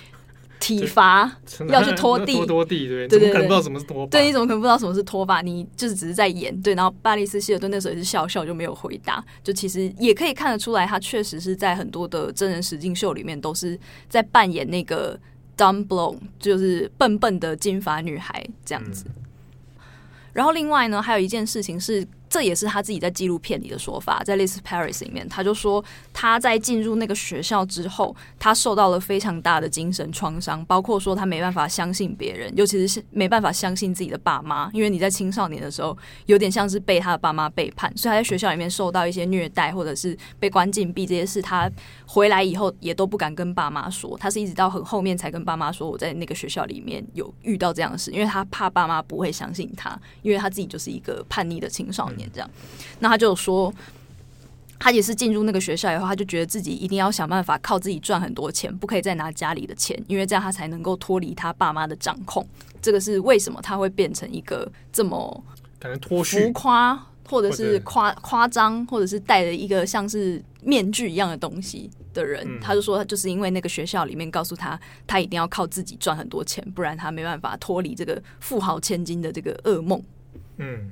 C: 体罚要去 拖地，
B: 拖地对对对，怎么可能不知道什么是拖把？
C: 对，你怎么可能不知道什么是拖把？你就是只是在演对。然后巴里斯希尔顿那时候也是笑笑就没有回答。就其实也可以看得出来，他确实是在很多的真人实境秀里面都是在扮演那个 dumb blonde，就是笨笨的金发女孩这样子。嗯。然后另外呢，还有一件事情是。这也是他自己在纪录片里的说法，在《This Paris》里面，他就说他在进入那个学校之后，他受到了非常大的精神创伤，包括说他没办法相信别人，尤其是没办法相信自己的爸妈，因为你在青少年的时候有点像是被他的爸妈背叛，所以他在学校里面受到一些虐待，或者是被关禁闭这些事，他回来以后也都不敢跟爸妈说，他是一直到很后面才跟爸妈说我在那个学校里面有遇到这样的事，因为他怕爸妈不会相信他，因为他自己就是一个叛逆的青少年。这样，那他就说，他也是进入那个学校以后，他就觉得自己一定要想办法靠自己赚很多钱，不可以再拿家里的钱，因为这样他才能够脱离他爸妈的掌控。这个是为什么他会变成一个这么
B: 感觉脱
C: 浮夸，或者是夸夸张，或者是戴着一个像是面具一样的东西的人。嗯、他就说，他就是因为那个学校里面告诉他，他一定要靠自己赚很多钱，不然他没办法脱离这个富豪千金的这个噩梦。嗯。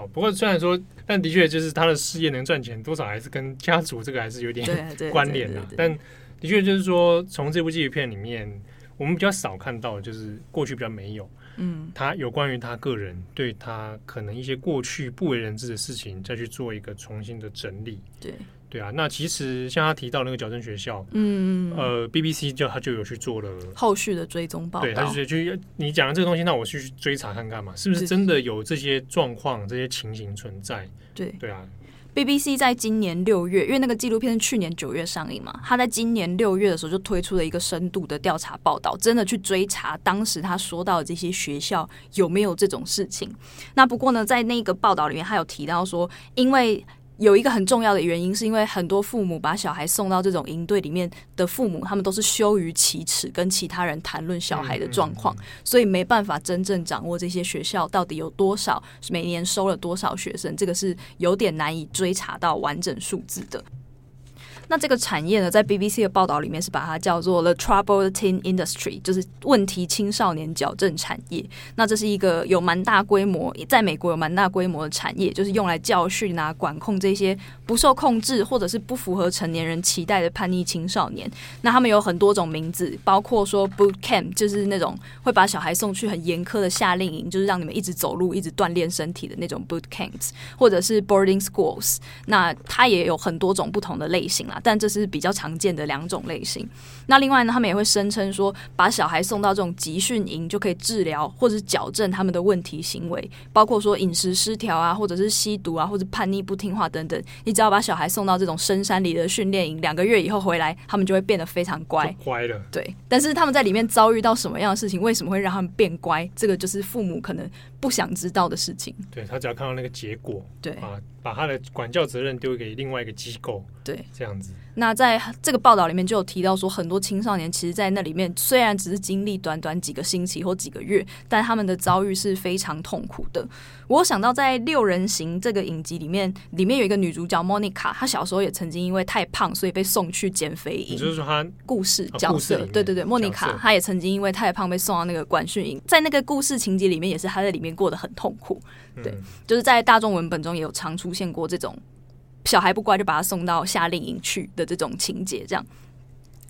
B: 好，不过虽然说，但的确就是他的事业能赚钱，多少还是跟家族这个还是有点关联的。但的确就是说，从这部纪录片里面，我们比较少看到，就是过去比较没有，嗯，他有关于他个人对他可能一些过去不为人知的事情，再去做一个重新的整理，对。对啊，那其实像他提到那个矫正学校，嗯，呃，BBC 就他就有去做了
C: 后续的追踪报道，
B: 对，他就是去你讲的这个东西，那我去追查看看嘛，是不是真的有这些状况、这些情形存在？
C: 对，
B: 对啊。
C: BBC 在今年六月，因为那个纪录片是去年九月上映嘛，他在今年六月的时候就推出了一个深度的调查报道，真的去追查当时他说到的这些学校有没有这种事情。那不过呢，在那个报道里面，他有提到说，因为有一个很重要的原因，是因为很多父母把小孩送到这种营队里面的父母，他们都是羞于启齿跟其他人谈论小孩的状况，所以没办法真正掌握这些学校到底有多少，每年收了多少学生，这个是有点难以追查到完整数字的。那这个产业呢，在 BBC 的报道里面是把它叫做 The Troubled Teen Industry，就是问题青少年矫正产业。那这是一个有蛮大规模，在美国有蛮大规模的产业，就是用来教训啊、管控这些不受控制或者是不符合成年人期待的叛逆青少年。那他们有很多种名字，包括说 Boot Camp，就是那种会把小孩送去很严苛的夏令营，就是让你们一直走路、一直锻炼身体的那种 Boot Camps，或者是 Boarding Schools。那它也有很多种不同的类型啦。但这是比较常见的两种类型。那另外呢，他们也会声称说，把小孩送到这种集训营就可以治疗或者是矫正他们的问题行为，包括说饮食失调啊，或者是吸毒啊，或者叛逆不听话等等。你只要把小孩送到这种深山里的训练营，两个月以后回来，他们就会变得非常乖，
B: 乖了。
C: 对，但是他们在里面遭遇到什么样的事情，为什么会让他们变乖？这个就是父母可能不想知道的事情。
B: 对，他只要看到那个结果，
C: 对
B: 啊，把他的管教责任丢给另外一个机构，
C: 对，
B: 这样子。
C: 那在这个报道里面就有提到说，很多青少年其实，在那里面虽然只是经历短短几个星期或几个月，但他们的遭遇是非常痛苦的。我想到在《六人行》这个影集里面，里面有一个女主角莫妮卡，她小时候也曾经因为太胖，所以被送去减肥营。
B: 就是说她
C: 故事角色，对对对，莫妮卡她也曾经因为太胖被送到那个管训营，在那个故事情节里面，也是她在里面过得很痛苦。对，就是在大众文本中也有常出现过这种。小孩不乖就把他送到夏令营去的这种情节，这样。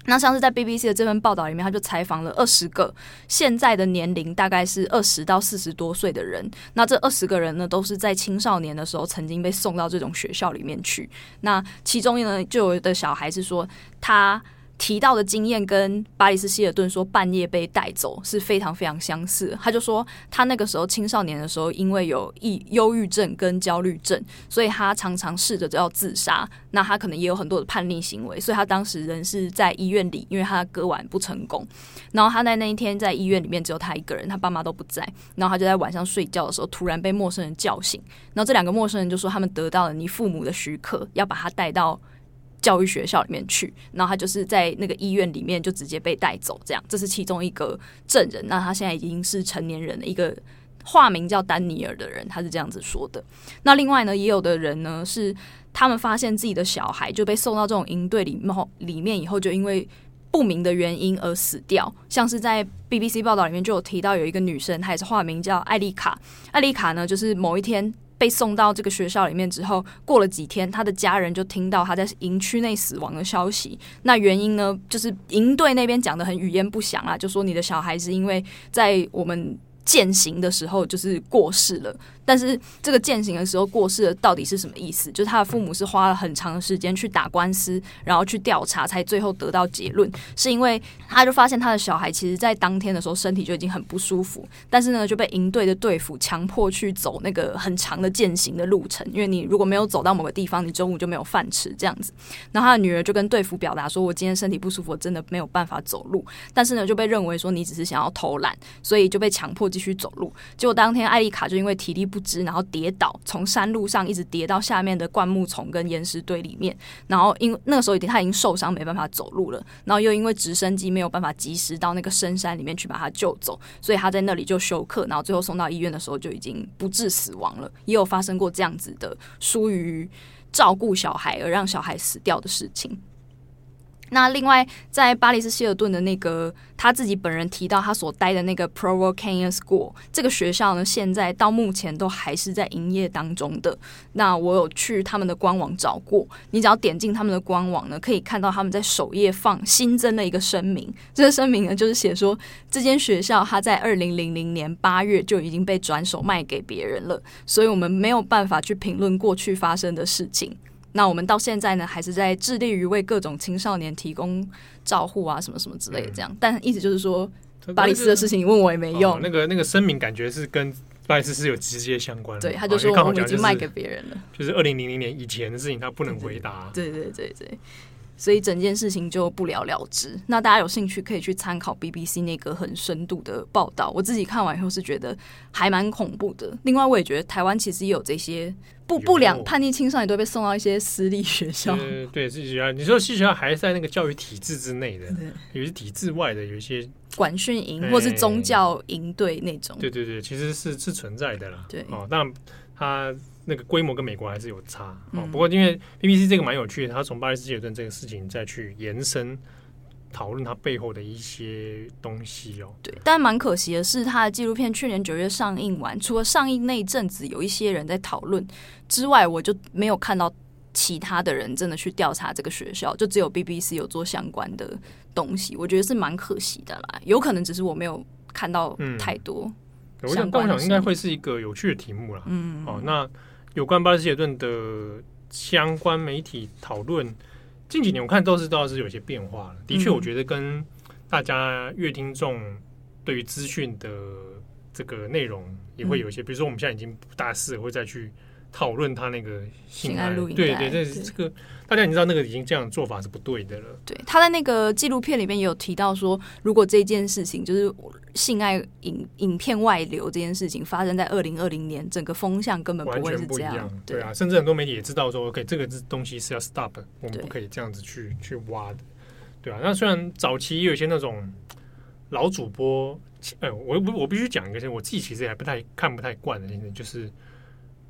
C: 那像是在 BBC 的这份报道里面，他就采访了二十个现在的年龄大概是二十到四十多岁的人。那这二十个人呢，都是在青少年的时候曾经被送到这种学校里面去。那其中呢，就有的小孩是说他。提到的经验跟巴里斯希尔顿说半夜被带走是非常非常相似。他就说他那个时候青少年的时候，因为有抑忧郁症跟焦虑症，所以他常常试着要自杀。那他可能也有很多的叛逆行为，所以他当时人是在医院里，因为他割腕不成功。然后他在那一天在医院里面只有他一个人，他爸妈都不在。然后他就在晚上睡觉的时候，突然被陌生人叫醒。然后这两个陌生人就说他们得到了你父母的许可，要把他带到。教育学校里面去，然后他就是在那个医院里面就直接被带走，这样，这是其中一个证人。那他现在已经是成年人的，一个化名叫丹尼尔的人，他是这样子说的。那另外呢，也有的人呢是他们发现自己的小孩就被送到这种营队里面，里面以后就因为不明的原因而死掉。像是在 BBC 报道里面就有提到有一个女生，她也是化名叫艾丽卡。艾丽卡呢，就是某一天。被送到这个学校里面之后，过了几天，他的家人就听到他在营区内死亡的消息。那原因呢，就是营队那边讲的很语焉不详啊，就说你的小孩是因为在我们践行的时候就是过世了。但是这个践行的时候过世了，到底是什么意思？就是他的父母是花了很长的时间去打官司，然后去调查，才最后得到结论，是因为他就发现他的小孩其实在当天的时候身体就已经很不舒服，但是呢就被营队的队服强迫去走那个很长的践行的路程，因为你如果没有走到某个地方，你中午就没有饭吃这样子。然后他的女儿就跟队服表达说：“我今天身体不舒服，我真的没有办法走路。”但是呢就被认为说你只是想要偷懒，所以就被强迫继续走路。结果当天艾丽卡就因为体力不支，然后跌倒，从山路上一直跌到下面的灌木丛跟岩石堆里面。然后因为那个时候已经他已经受伤，没办法走路了。然后又因为直升机没有办法及时到那个深山里面去把他救走，所以他在那里就休克。然后最后送到医院的时候就已经不治死亡了。也有发生过这样子的疏于照顾小孩而让小孩死掉的事情。那另外，在巴黎斯希尔顿的那个他自己本人提到，他所待的那个 PROVOCANIA School 这个学校呢，现在到目前都还是在营业当中的。那我有去他们的官网找过，你只要点进他们的官网呢，可以看到他们在首页放新增的一个声明。这个声明呢，就是写说这间学校它在二零零零年八月就已经被转手卖给别人了，所以我们没有办法去评论过去发生的事情。那我们到现在呢，还是在致力于为各种青少年提供照护啊，什么什么之类的这样。嗯、但意思就是说，巴里斯的事情你问我也没用。
B: 哦、那个那个声明感觉是跟巴里斯是有直接相关的。
C: 对，他就说我们已经卖给别人了。
B: 就是二零零零年以前的事情，他不能回答。
C: 对对对对对。所以整件事情就不了了之。那大家有兴趣可以去参考 BBC 那个很深度的报道。我自己看完以后是觉得还蛮恐怖的。另外，我也觉得台湾其实也有这些不不良叛逆青少年都被送到一些私立学校。
B: 对 对，私立学校。你说私立学校还是在那个教育体制之内的，有些体制外的，有一些
C: 管训营或是宗教营队那种。
B: 对对对，其实是是存在的啦。
C: 对
B: 哦，那他。那个规模跟美国还是有差，哦，不过因为 BBC 这个蛮有趣的，他从巴黎斯希尔顿这个事情再去延伸讨论它背后的一些东西哦。
C: 对，但蛮可惜的是，他的纪录片去年九月上映完，除了上映那一阵子有一些人在讨论之外，我就没有看到其他的人真的去调查这个学校，就只有 BBC 有做相关的东西，我觉得是蛮可惜的啦。有可能只是我没有看到太多。
B: 我想，但我想应该会是一个有趣的题目啦。嗯，哦，那。有关巴勒斯希尔顿的相关媒体讨论，近几年我看都是倒是有些变化了。的确，我觉得跟大家阅听众对于资讯的这个内容也会有一些，比如说我们现在已经不大适合会再去。讨论他那个性爱录影，对对，这这个大家你知道那个已经这样做法是不对的了。
C: 对，他在那个纪录片里面也有提到说，如果这件事情就是性爱影影片外流这件事情发生在二零二零年，整个风向根本不会是这样。
B: 对，对啊，甚至很多媒体也知道说，OK，这个东西是要 stop，我们不可以这样子去去挖的。对啊，那虽然早期也有一些那种老主播，呃，我我必须讲一个，我自己其实也还不太看不太惯的，就是。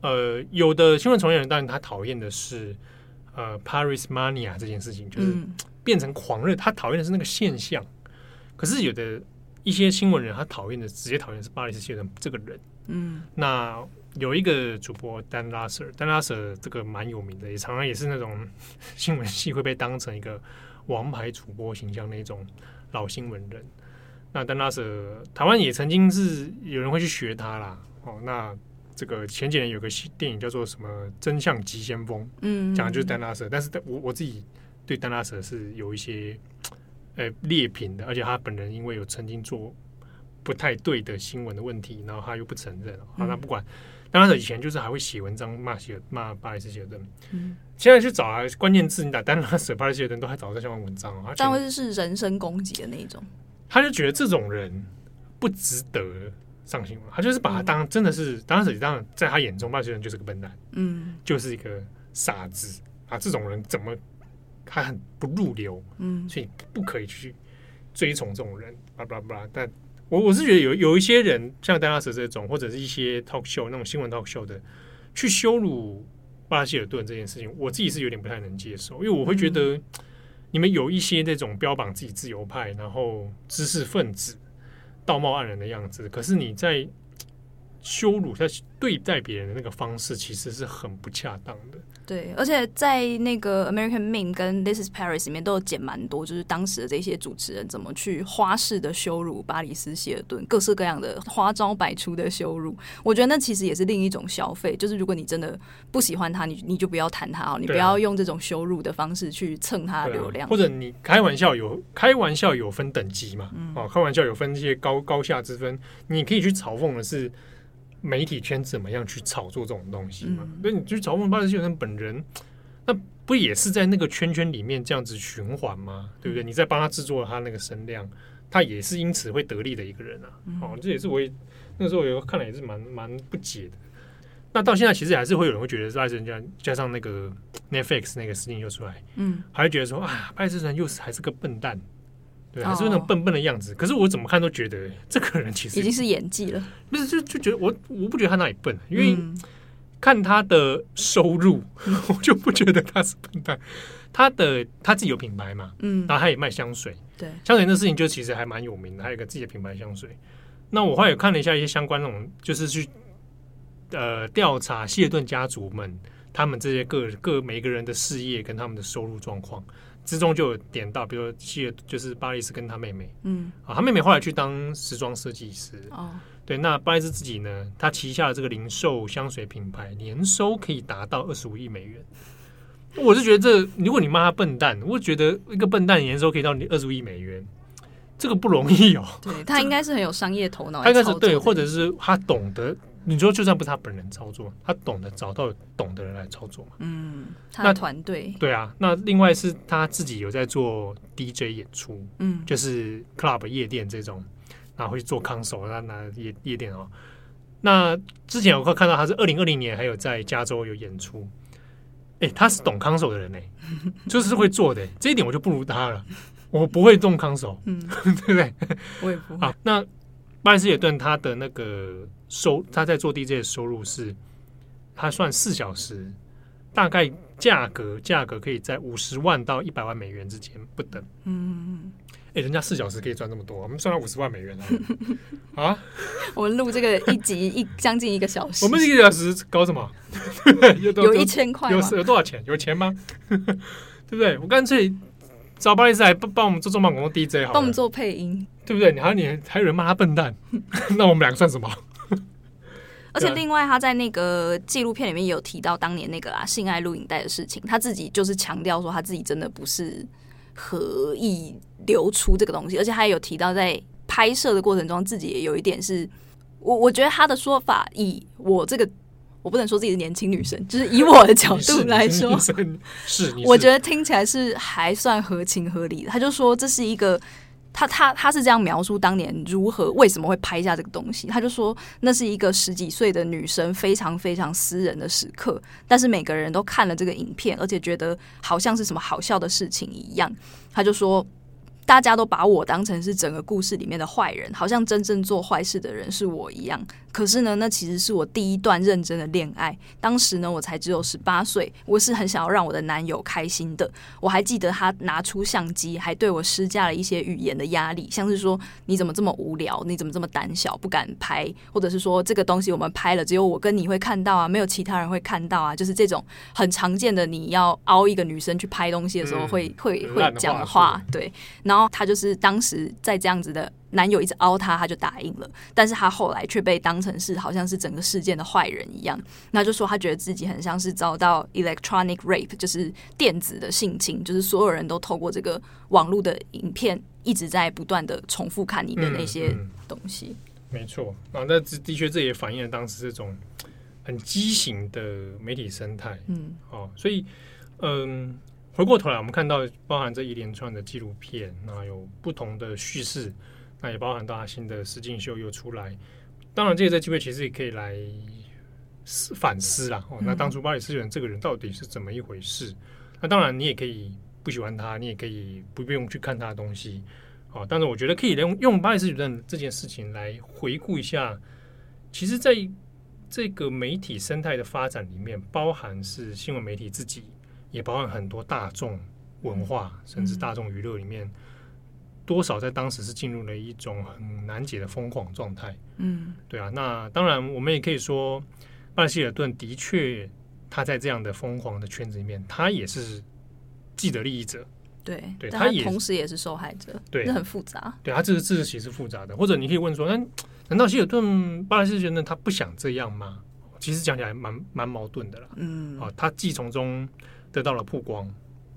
B: 呃，有的新闻从业人，当然他讨厌的是呃，Paris Mania 这件事情，就是变成狂热。他讨厌的是那个现象。可是有的一些新闻人，他讨厌的直接讨厌是巴黎斯希尔顿这个人。嗯，那有一个主播 Dan Lasser，Dan Lasser 这个蛮有名的，也常常也是那种新闻系会被当成一个王牌主播形象那种老新闻人。那 Dan Lasser 台湾也曾经是有人会去学他啦。哦，那。这个前几年有个电影叫做什么《真相急先锋》，嗯，讲的就是丹拉瑟，但是我我自己对丹拉瑟是有一些呃劣评的，而且他本人因为有曾经做不太对的新闻的问题，然后他又不承认。好，那不管丹拉瑟以前就是还会写文章骂写骂巴黎斯希尔顿，嗯，现在去找啊关键字，你打丹拉舍、巴黎斯希尔顿都还找到相关文章啊，
C: 但会是人身攻击的那种，
B: 他就觉得这种人不值得。上新闻，他就是把他当真的是，当时当然在他眼中，巴黎斯希尔顿就是个笨蛋，嗯，就是一个傻子啊。这种人怎么他很不入流，嗯，所以不可以去追崇这种人，巴拉巴拉。但我我是觉得有有一些人像丹拉斯这种，或者是一些 talk show 那种新闻 talk show 的，去羞辱巴希尔顿这件事情，我自己是有点不太能接受，因为我会觉得你们有一些那种标榜自己自由派，然后知识分子。道貌岸然的样子，可是你在羞辱他对待别人的那个方式，其实是很不恰当的。
C: 对，而且在那个 American Meme 跟 This Is Paris 里面都有剪蛮多，就是当时的这些主持人怎么去花式的羞辱巴黎斯希尔顿，各式各样的花招百出的羞辱。我觉得那其实也是另一种消费，就是如果你真的不喜欢他，你你就不要谈他哦，你不要用这种羞辱的方式去蹭他的流量。
B: 或者你开玩笑有开玩笑有分等级嘛？嗯、哦，开玩笑有分一些高高下之分，你可以去嘲讽的是。媒体圈怎么样去炒作这种东西嘛？那、嗯、你去嘲讽巴里斯希尔顿本人，那不也是在那个圈圈里面这样子循环吗？对不对？你在帮他制作他那个声量，他也是因此会得利的一个人啊。嗯、哦，这也是我也那个时候有看来也是蛮蛮不解的。那到现在其实还是会有人会觉得，巴里斯加加上那个 Netflix 那个事情又出来，嗯，还会觉得说啊，巴里斯希尔顿又是还是个笨蛋。对，还是那种笨笨的样子。Oh. 可是我怎么看都觉得这个人其实
C: 已经是演技了。
B: 不是，就就觉得我我不觉得他哪里笨，因为看他的收入，嗯、我就不觉得他是笨蛋。他的他自己有品牌嘛，嗯，然后他也卖香水，对，香水那事情就其实还蛮有名的，还有一个自己的品牌香水。那我后来也看了一下一些相关那种，就是去呃调查希尔顿家族们他们这些个各每一个人的事业跟他们的收入状况。之中就有点到，比如说希尔就是巴里斯跟他妹妹，嗯，啊，他妹妹后来去当时装设计师，哦，对，那巴里斯自己呢，他旗下的这个零售香水品牌年收可以达到二十五亿美元。我是觉得这，如果你骂他笨蛋，我觉得一个笨蛋年收可以到你二十五亿美元，这个不容易哦。
C: 对，他应该是很有商业头脑，
B: 他应该是对，或者是他懂得。你说，就算不是他本人操作，他懂得找到懂的人来操作嘛？
C: 嗯，他的团队
B: 对啊。那另外是他自己有在做 DJ 演出，嗯，就是 club 夜店这种，然后会去做 console，那那夜夜店哦。那之前我会看到他是二零二零年还有在加州有演出，哎、欸，他是懂 console 的人呢、欸，就是会做的、欸，这一点我就不如他了，我不会动 console，嗯，对不对？
C: 我也不会。啊，
B: 那巴里斯希尔顿他的那个。收他在做 DJ 的收入是，他算四小时，大概价格价格可以在五十万到一百万美元之间不等。嗯，哎、欸，人家四小时可以赚这么多，我们算到五十万美元了。啊，
C: 我们录这个一集一将近一个小时，
B: 我们一个小时搞什么？
C: 有一千块，
B: 有有多少钱？有钱吗？对不对？我干脆找巴里斯来帮帮我们做重磅广告 DJ 好，
C: 帮我们做配音，
B: 对不对？你还你还有人骂他笨蛋，那我们两个算什么？
C: 而且另外，他在那个纪录片里面也有提到当年那个啊性爱录影带的事情，他自己就是强调说他自己真的不是合意流出这个东西，而且他也有提到在拍摄的过程中，自己也有一点是，我我觉得他的说法，以我这个我不能说自己是年轻女生，就是以我的角度来说，
B: 是，是
C: 我觉得听起来是还算合情合理的。他就说这是一个。他他他是这样描述当年如何为什么会拍下这个东西，他就说那是一个十几岁的女生非常非常私人的时刻，但是每个人都看了这个影片，而且觉得好像是什么好笑的事情一样，他就说。大家都把我当成是整个故事里面的坏人，好像真正做坏事的人是我一样。可是呢，那其实是我第一段认真的恋爱。当时呢，我才只有十八岁，我是很想要让我的男友开心的。我还记得他拿出相机，还对我施加了一些语言的压力，像是说：“你怎么这么无聊？你怎么这么胆小，不敢拍？”或者是说：“这个东西我们拍了，只有我跟你会看到啊，没有其他人会看到啊。”就是这种很常见的，你要凹一个女生去拍东西的时候会、嗯、会会讲的话，对，然后。他就是当时在这样子的男友一直凹他，他就答应了。但是他后来却被当成是好像是整个事件的坏人一样。那就说他觉得自己很像是遭到 electronic rape，就是电子的性侵，就是所有人都透过这个网络的影片一直在不断的重复看你的那些东西。
B: 嗯嗯、没错啊，那的确这也反映了当时这种很畸形的媒体生态。嗯，哦，所以嗯。回过头来，我们看到包含这一连串的纪录片，那有不同的叙事，那也包含到他新的实境秀又出来。当然，这个在机会其实也可以来思反思啦。哦，那当初巴里斯希尔顿这个人到底是怎么一回事？那当然，你也可以不喜欢他，你也可以不用去看他的东西。哦，但是我觉得可以用用巴里斯希尔顿这件事情来回顾一下，其实在这个媒体生态的发展里面，包含是新闻媒体自己。也包含很多大众文化，甚至大众娱乐里面，多少在当时是进入了一种很难解的疯狂状态。
C: 嗯，
B: 对啊。那当然，我们也可以说，巴勒希尔顿的确他在这样的疯狂的圈子里面，他也是既得利益者。对，
C: 对他
B: 也
C: 同时也是受害者，
B: 对，
C: 这很复杂。
B: 对他这个事情是复杂的，或者你可以问说，那难道希尔顿巴勒希尔顿他不想这样吗？其实讲起来蛮蛮矛盾的啦。
C: 嗯，
B: 啊，他既从中得到了曝光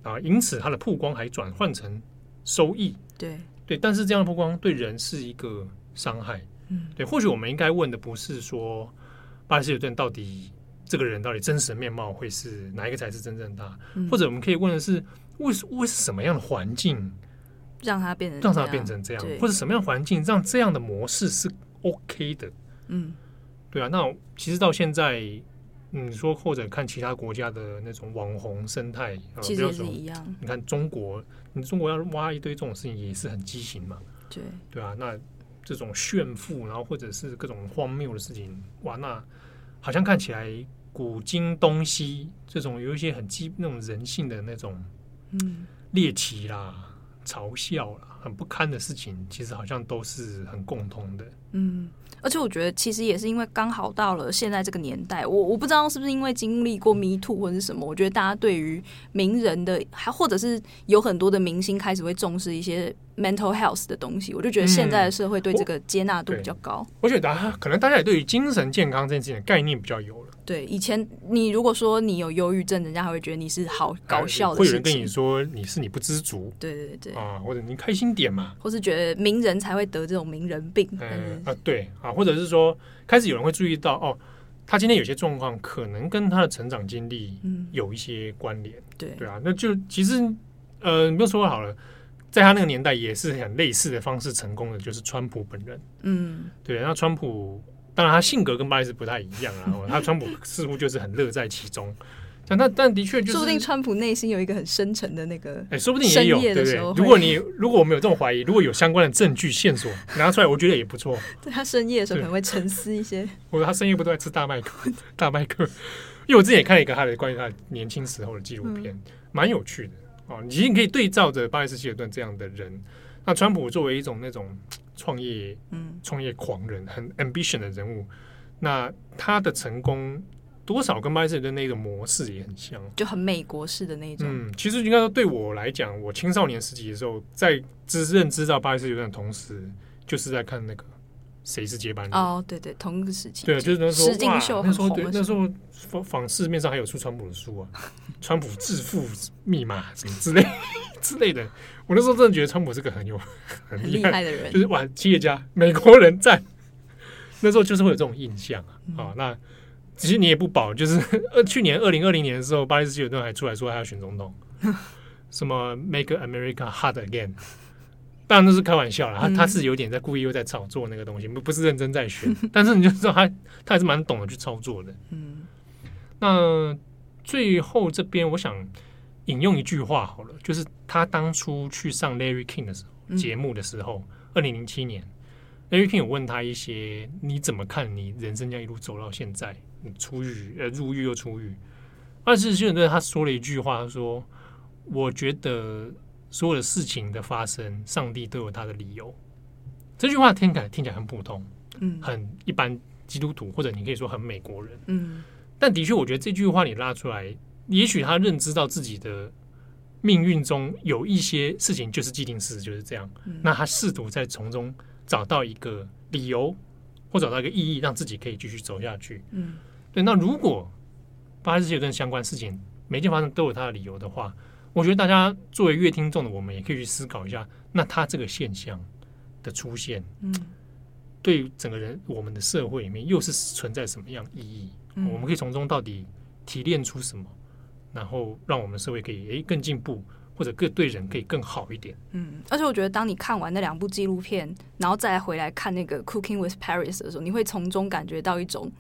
B: 啊，因此他的曝光还转换成收益。
C: 对
B: 对，但是这样的曝光对人是一个伤害。
C: 嗯，
B: 对，或许我们应该问的不是说巴勒希尔顿到底这个人到底真实的面貌会是哪一个才是真正他，
C: 嗯、
B: 或者我们可以问的是为为什么样的环境
C: 让他变成
B: 让他变成这样，或者什么样的环境让这样的模式是 OK 的？
C: 嗯。
B: 对啊，那其实到现在，嗯，说或者看其他国家的那种网红生态，
C: 其实也是一样。
B: 你看中国，你中国要挖一堆这种事情也是很畸形嘛。
C: 对
B: 对啊，那这种炫富，然后或者是各种荒谬的事情，哇，那好像看起来古今东西这种有一些很基那种人性的那种嗯猎奇啦、嘲笑了、很不堪的事情，其实好像都是很共通的。
C: 嗯。而且我觉得，其实也是因为刚好到了现在这个年代，我我不知道是不是因为经历过 Me Too 或者是什么，我觉得大家对于名人的，还或者是有很多的明星开始会重视一些 mental health 的东西，我就觉得现在的社会对这个接纳度比较高。
B: 我，我觉得大家可能大家也对于精神健康这件事情的概念比较有了。
C: 对，以前你如果说你有忧郁症，人家还会觉得你是好搞笑的事情。
B: 会有人跟你说你是你不知足。
C: 对对对
B: 啊，或者你开心点嘛，
C: 或是觉得名人才会得这种名人病。
B: 嗯啊，对啊，或者是说开始有人会注意到哦，他今天有些状况可能跟他的成长经历有一些关联。
C: 嗯、对
B: 对啊，那就其实呃，你不用说好了，在他那个年代也是很类似的方式成功的，就是川普本人。
C: 嗯，
B: 对，那川普。当然，他性格跟巴里斯不太一样啊。他川普似乎就是很乐在其中，但但但的确就是，
C: 说不定川普内心有一个很深沉的那个，
B: 哎，说不定也有，对不对？如果你如果我们有这种怀疑，如果有相关的证据线索 拿出来，我觉得也不错。
C: 对他深夜的时候可能会沉思一些，
B: 或者他深夜不都在吃大麦克？大麦克，因为我之前也看了一个他的关于他年轻时候的纪录片，蛮、嗯、有趣的哦。你其实可以对照着巴里斯希尔顿这样的人，那川普作为一种那种。创业，嗯，创业狂人，很 ambition 的人物，那他的成功多少跟巴里斯的那个模式也很像，
C: 就很美国式的那种。
B: 嗯，其实应该说对我来讲，我青少年时期的时候，在知认知道巴里斯有点的同时，就是在看那个谁是接班人。
C: 哦，对对，同一个时期，
B: 对，就是那时候那时候对，那时候仿仿市面上还有出川普的书啊，川普致富密码什么之类之类的。我那时候真的觉得川普是个很有 很厉害，
C: 害的人，
B: 就是哇，企业家，美国人赞。那时候就是会有这种印象啊。嗯、啊那其实你也不保，就是 呃，去年二零二零年的时候，巴里斯基尔顿还出来说他要选总统，什么 Make America Hard Again。当然那是开玩笑了，他他是有点在故意又在炒作那个东西，不不是认真在选。但是你就知道他他还是蛮懂得去操作的。嗯，那最后这边我想。引用一句话好了，就是他当初去上 Larry King 的时候节目的时候，二零零七年，Larry King 有问他一些你怎么看你人生这样一路走到现在，你出狱呃入狱又出狱，但是希尔顿他说了一句话，他说：“我觉得所有的事情的发生，上帝都有他的理由。”这句话听起来听起来很普通，嗯，很一般基督徒或者你可以说很美国人，嗯，但的确我觉得这句话你拉出来。也许他认知到自己的命运中有一些事情就是既定事实就是这样，嗯、那他试图在从中找到一个理由或找到一个意义，让自己可以继续走下去。嗯，对。那如果巴里斯希尔顿相关事情每件发生都有他的理由的话，我觉得大家作为乐听众的我们也可以去思考一下，那他这个现象的出现，嗯，对整个人我们的社会里面又是存在什么样意义？嗯、我们可以从中到底提炼出什么？然后让我们社会可以诶更进步，或者更对人可以更好一点。
C: 嗯，而且我觉得，当你看完那两部纪录片，然后再回来看那个《Cooking with Paris》的时候，你会从中感觉到一种，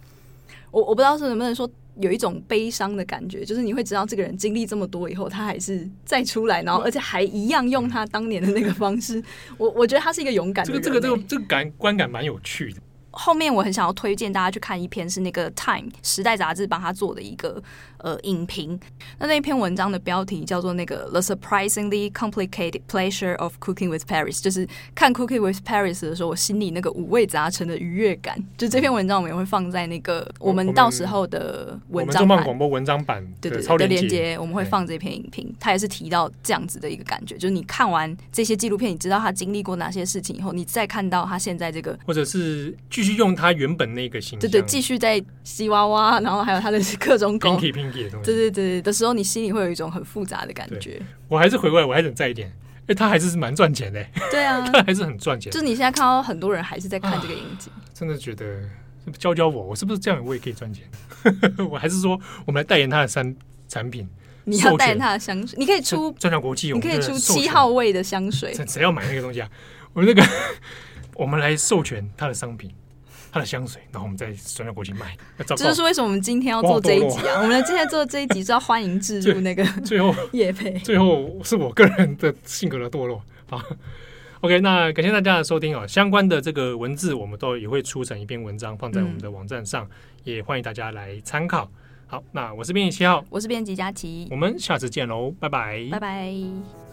C: 我我不知道是能不能说有一种悲伤的感觉，就是你会知道这个人经历这么多以后，他还是再出来，然后而且还一样用他当年的那个方式。我我觉得他是一个勇敢的人。
B: 这个这个这个这个感观感蛮有趣的。
C: 后面我很想要推荐大家去看一篇，是那个《Time》时代杂志帮他做的一个呃影评。那那一篇文章的标题叫做那个《The Surprisingly Complicated Pleasure of Cooking with Paris》，就是看《Cooking with Paris》的时候，我心里那个五味杂陈的愉悦感。就这篇文章，我们也会放在那个我们到时候的文章版
B: 广播文章版
C: 对对的连接，我们会放这篇影评。他也是提到这样子的一个感觉，就是你看完这些纪录片，你知道他经历过哪些事情以后，你再看到他现在这个，
B: 或者是继续用他原本那个形象，
C: 对对，继续在西娃娃，然后还有他的各种狗
B: ，Pinky Pinky 的东西，
C: 对对对的时候，你心里会有一种很复杂的感觉。
B: 我还是回过来，我还想再一点，哎，他还是是蛮赚钱的，
C: 对啊，
B: 他还是很赚钱。
C: 就是你现在看到很多人还是在看这个影集，啊，
B: 真的觉得教教我，我是不是这样我也可以赚钱？我还是说我们来代言他的产产品。
C: 你要代言他的香水，你可以出
B: 转转国际，
C: 你可以出七号位的香水。
B: 谁要买那个东西啊？我们那个，我们来授权他的商品，他的香水，然后我们再转到国际卖。
C: 这就是为什么我们今天要做这一集啊！我们今天做这一集是要欢迎置入那个
B: 最后
C: 叶配，
B: 最后是我个人的性格的堕落。好，OK，那感谢大家的收听啊！相关的这个文字，我们都也会出成一篇文章放在我们的网站上，嗯、也欢迎大家来参考。好，那我是编辑七号，
C: 我是编辑佳琪，
B: 我们下次见喽，拜拜，
C: 拜拜。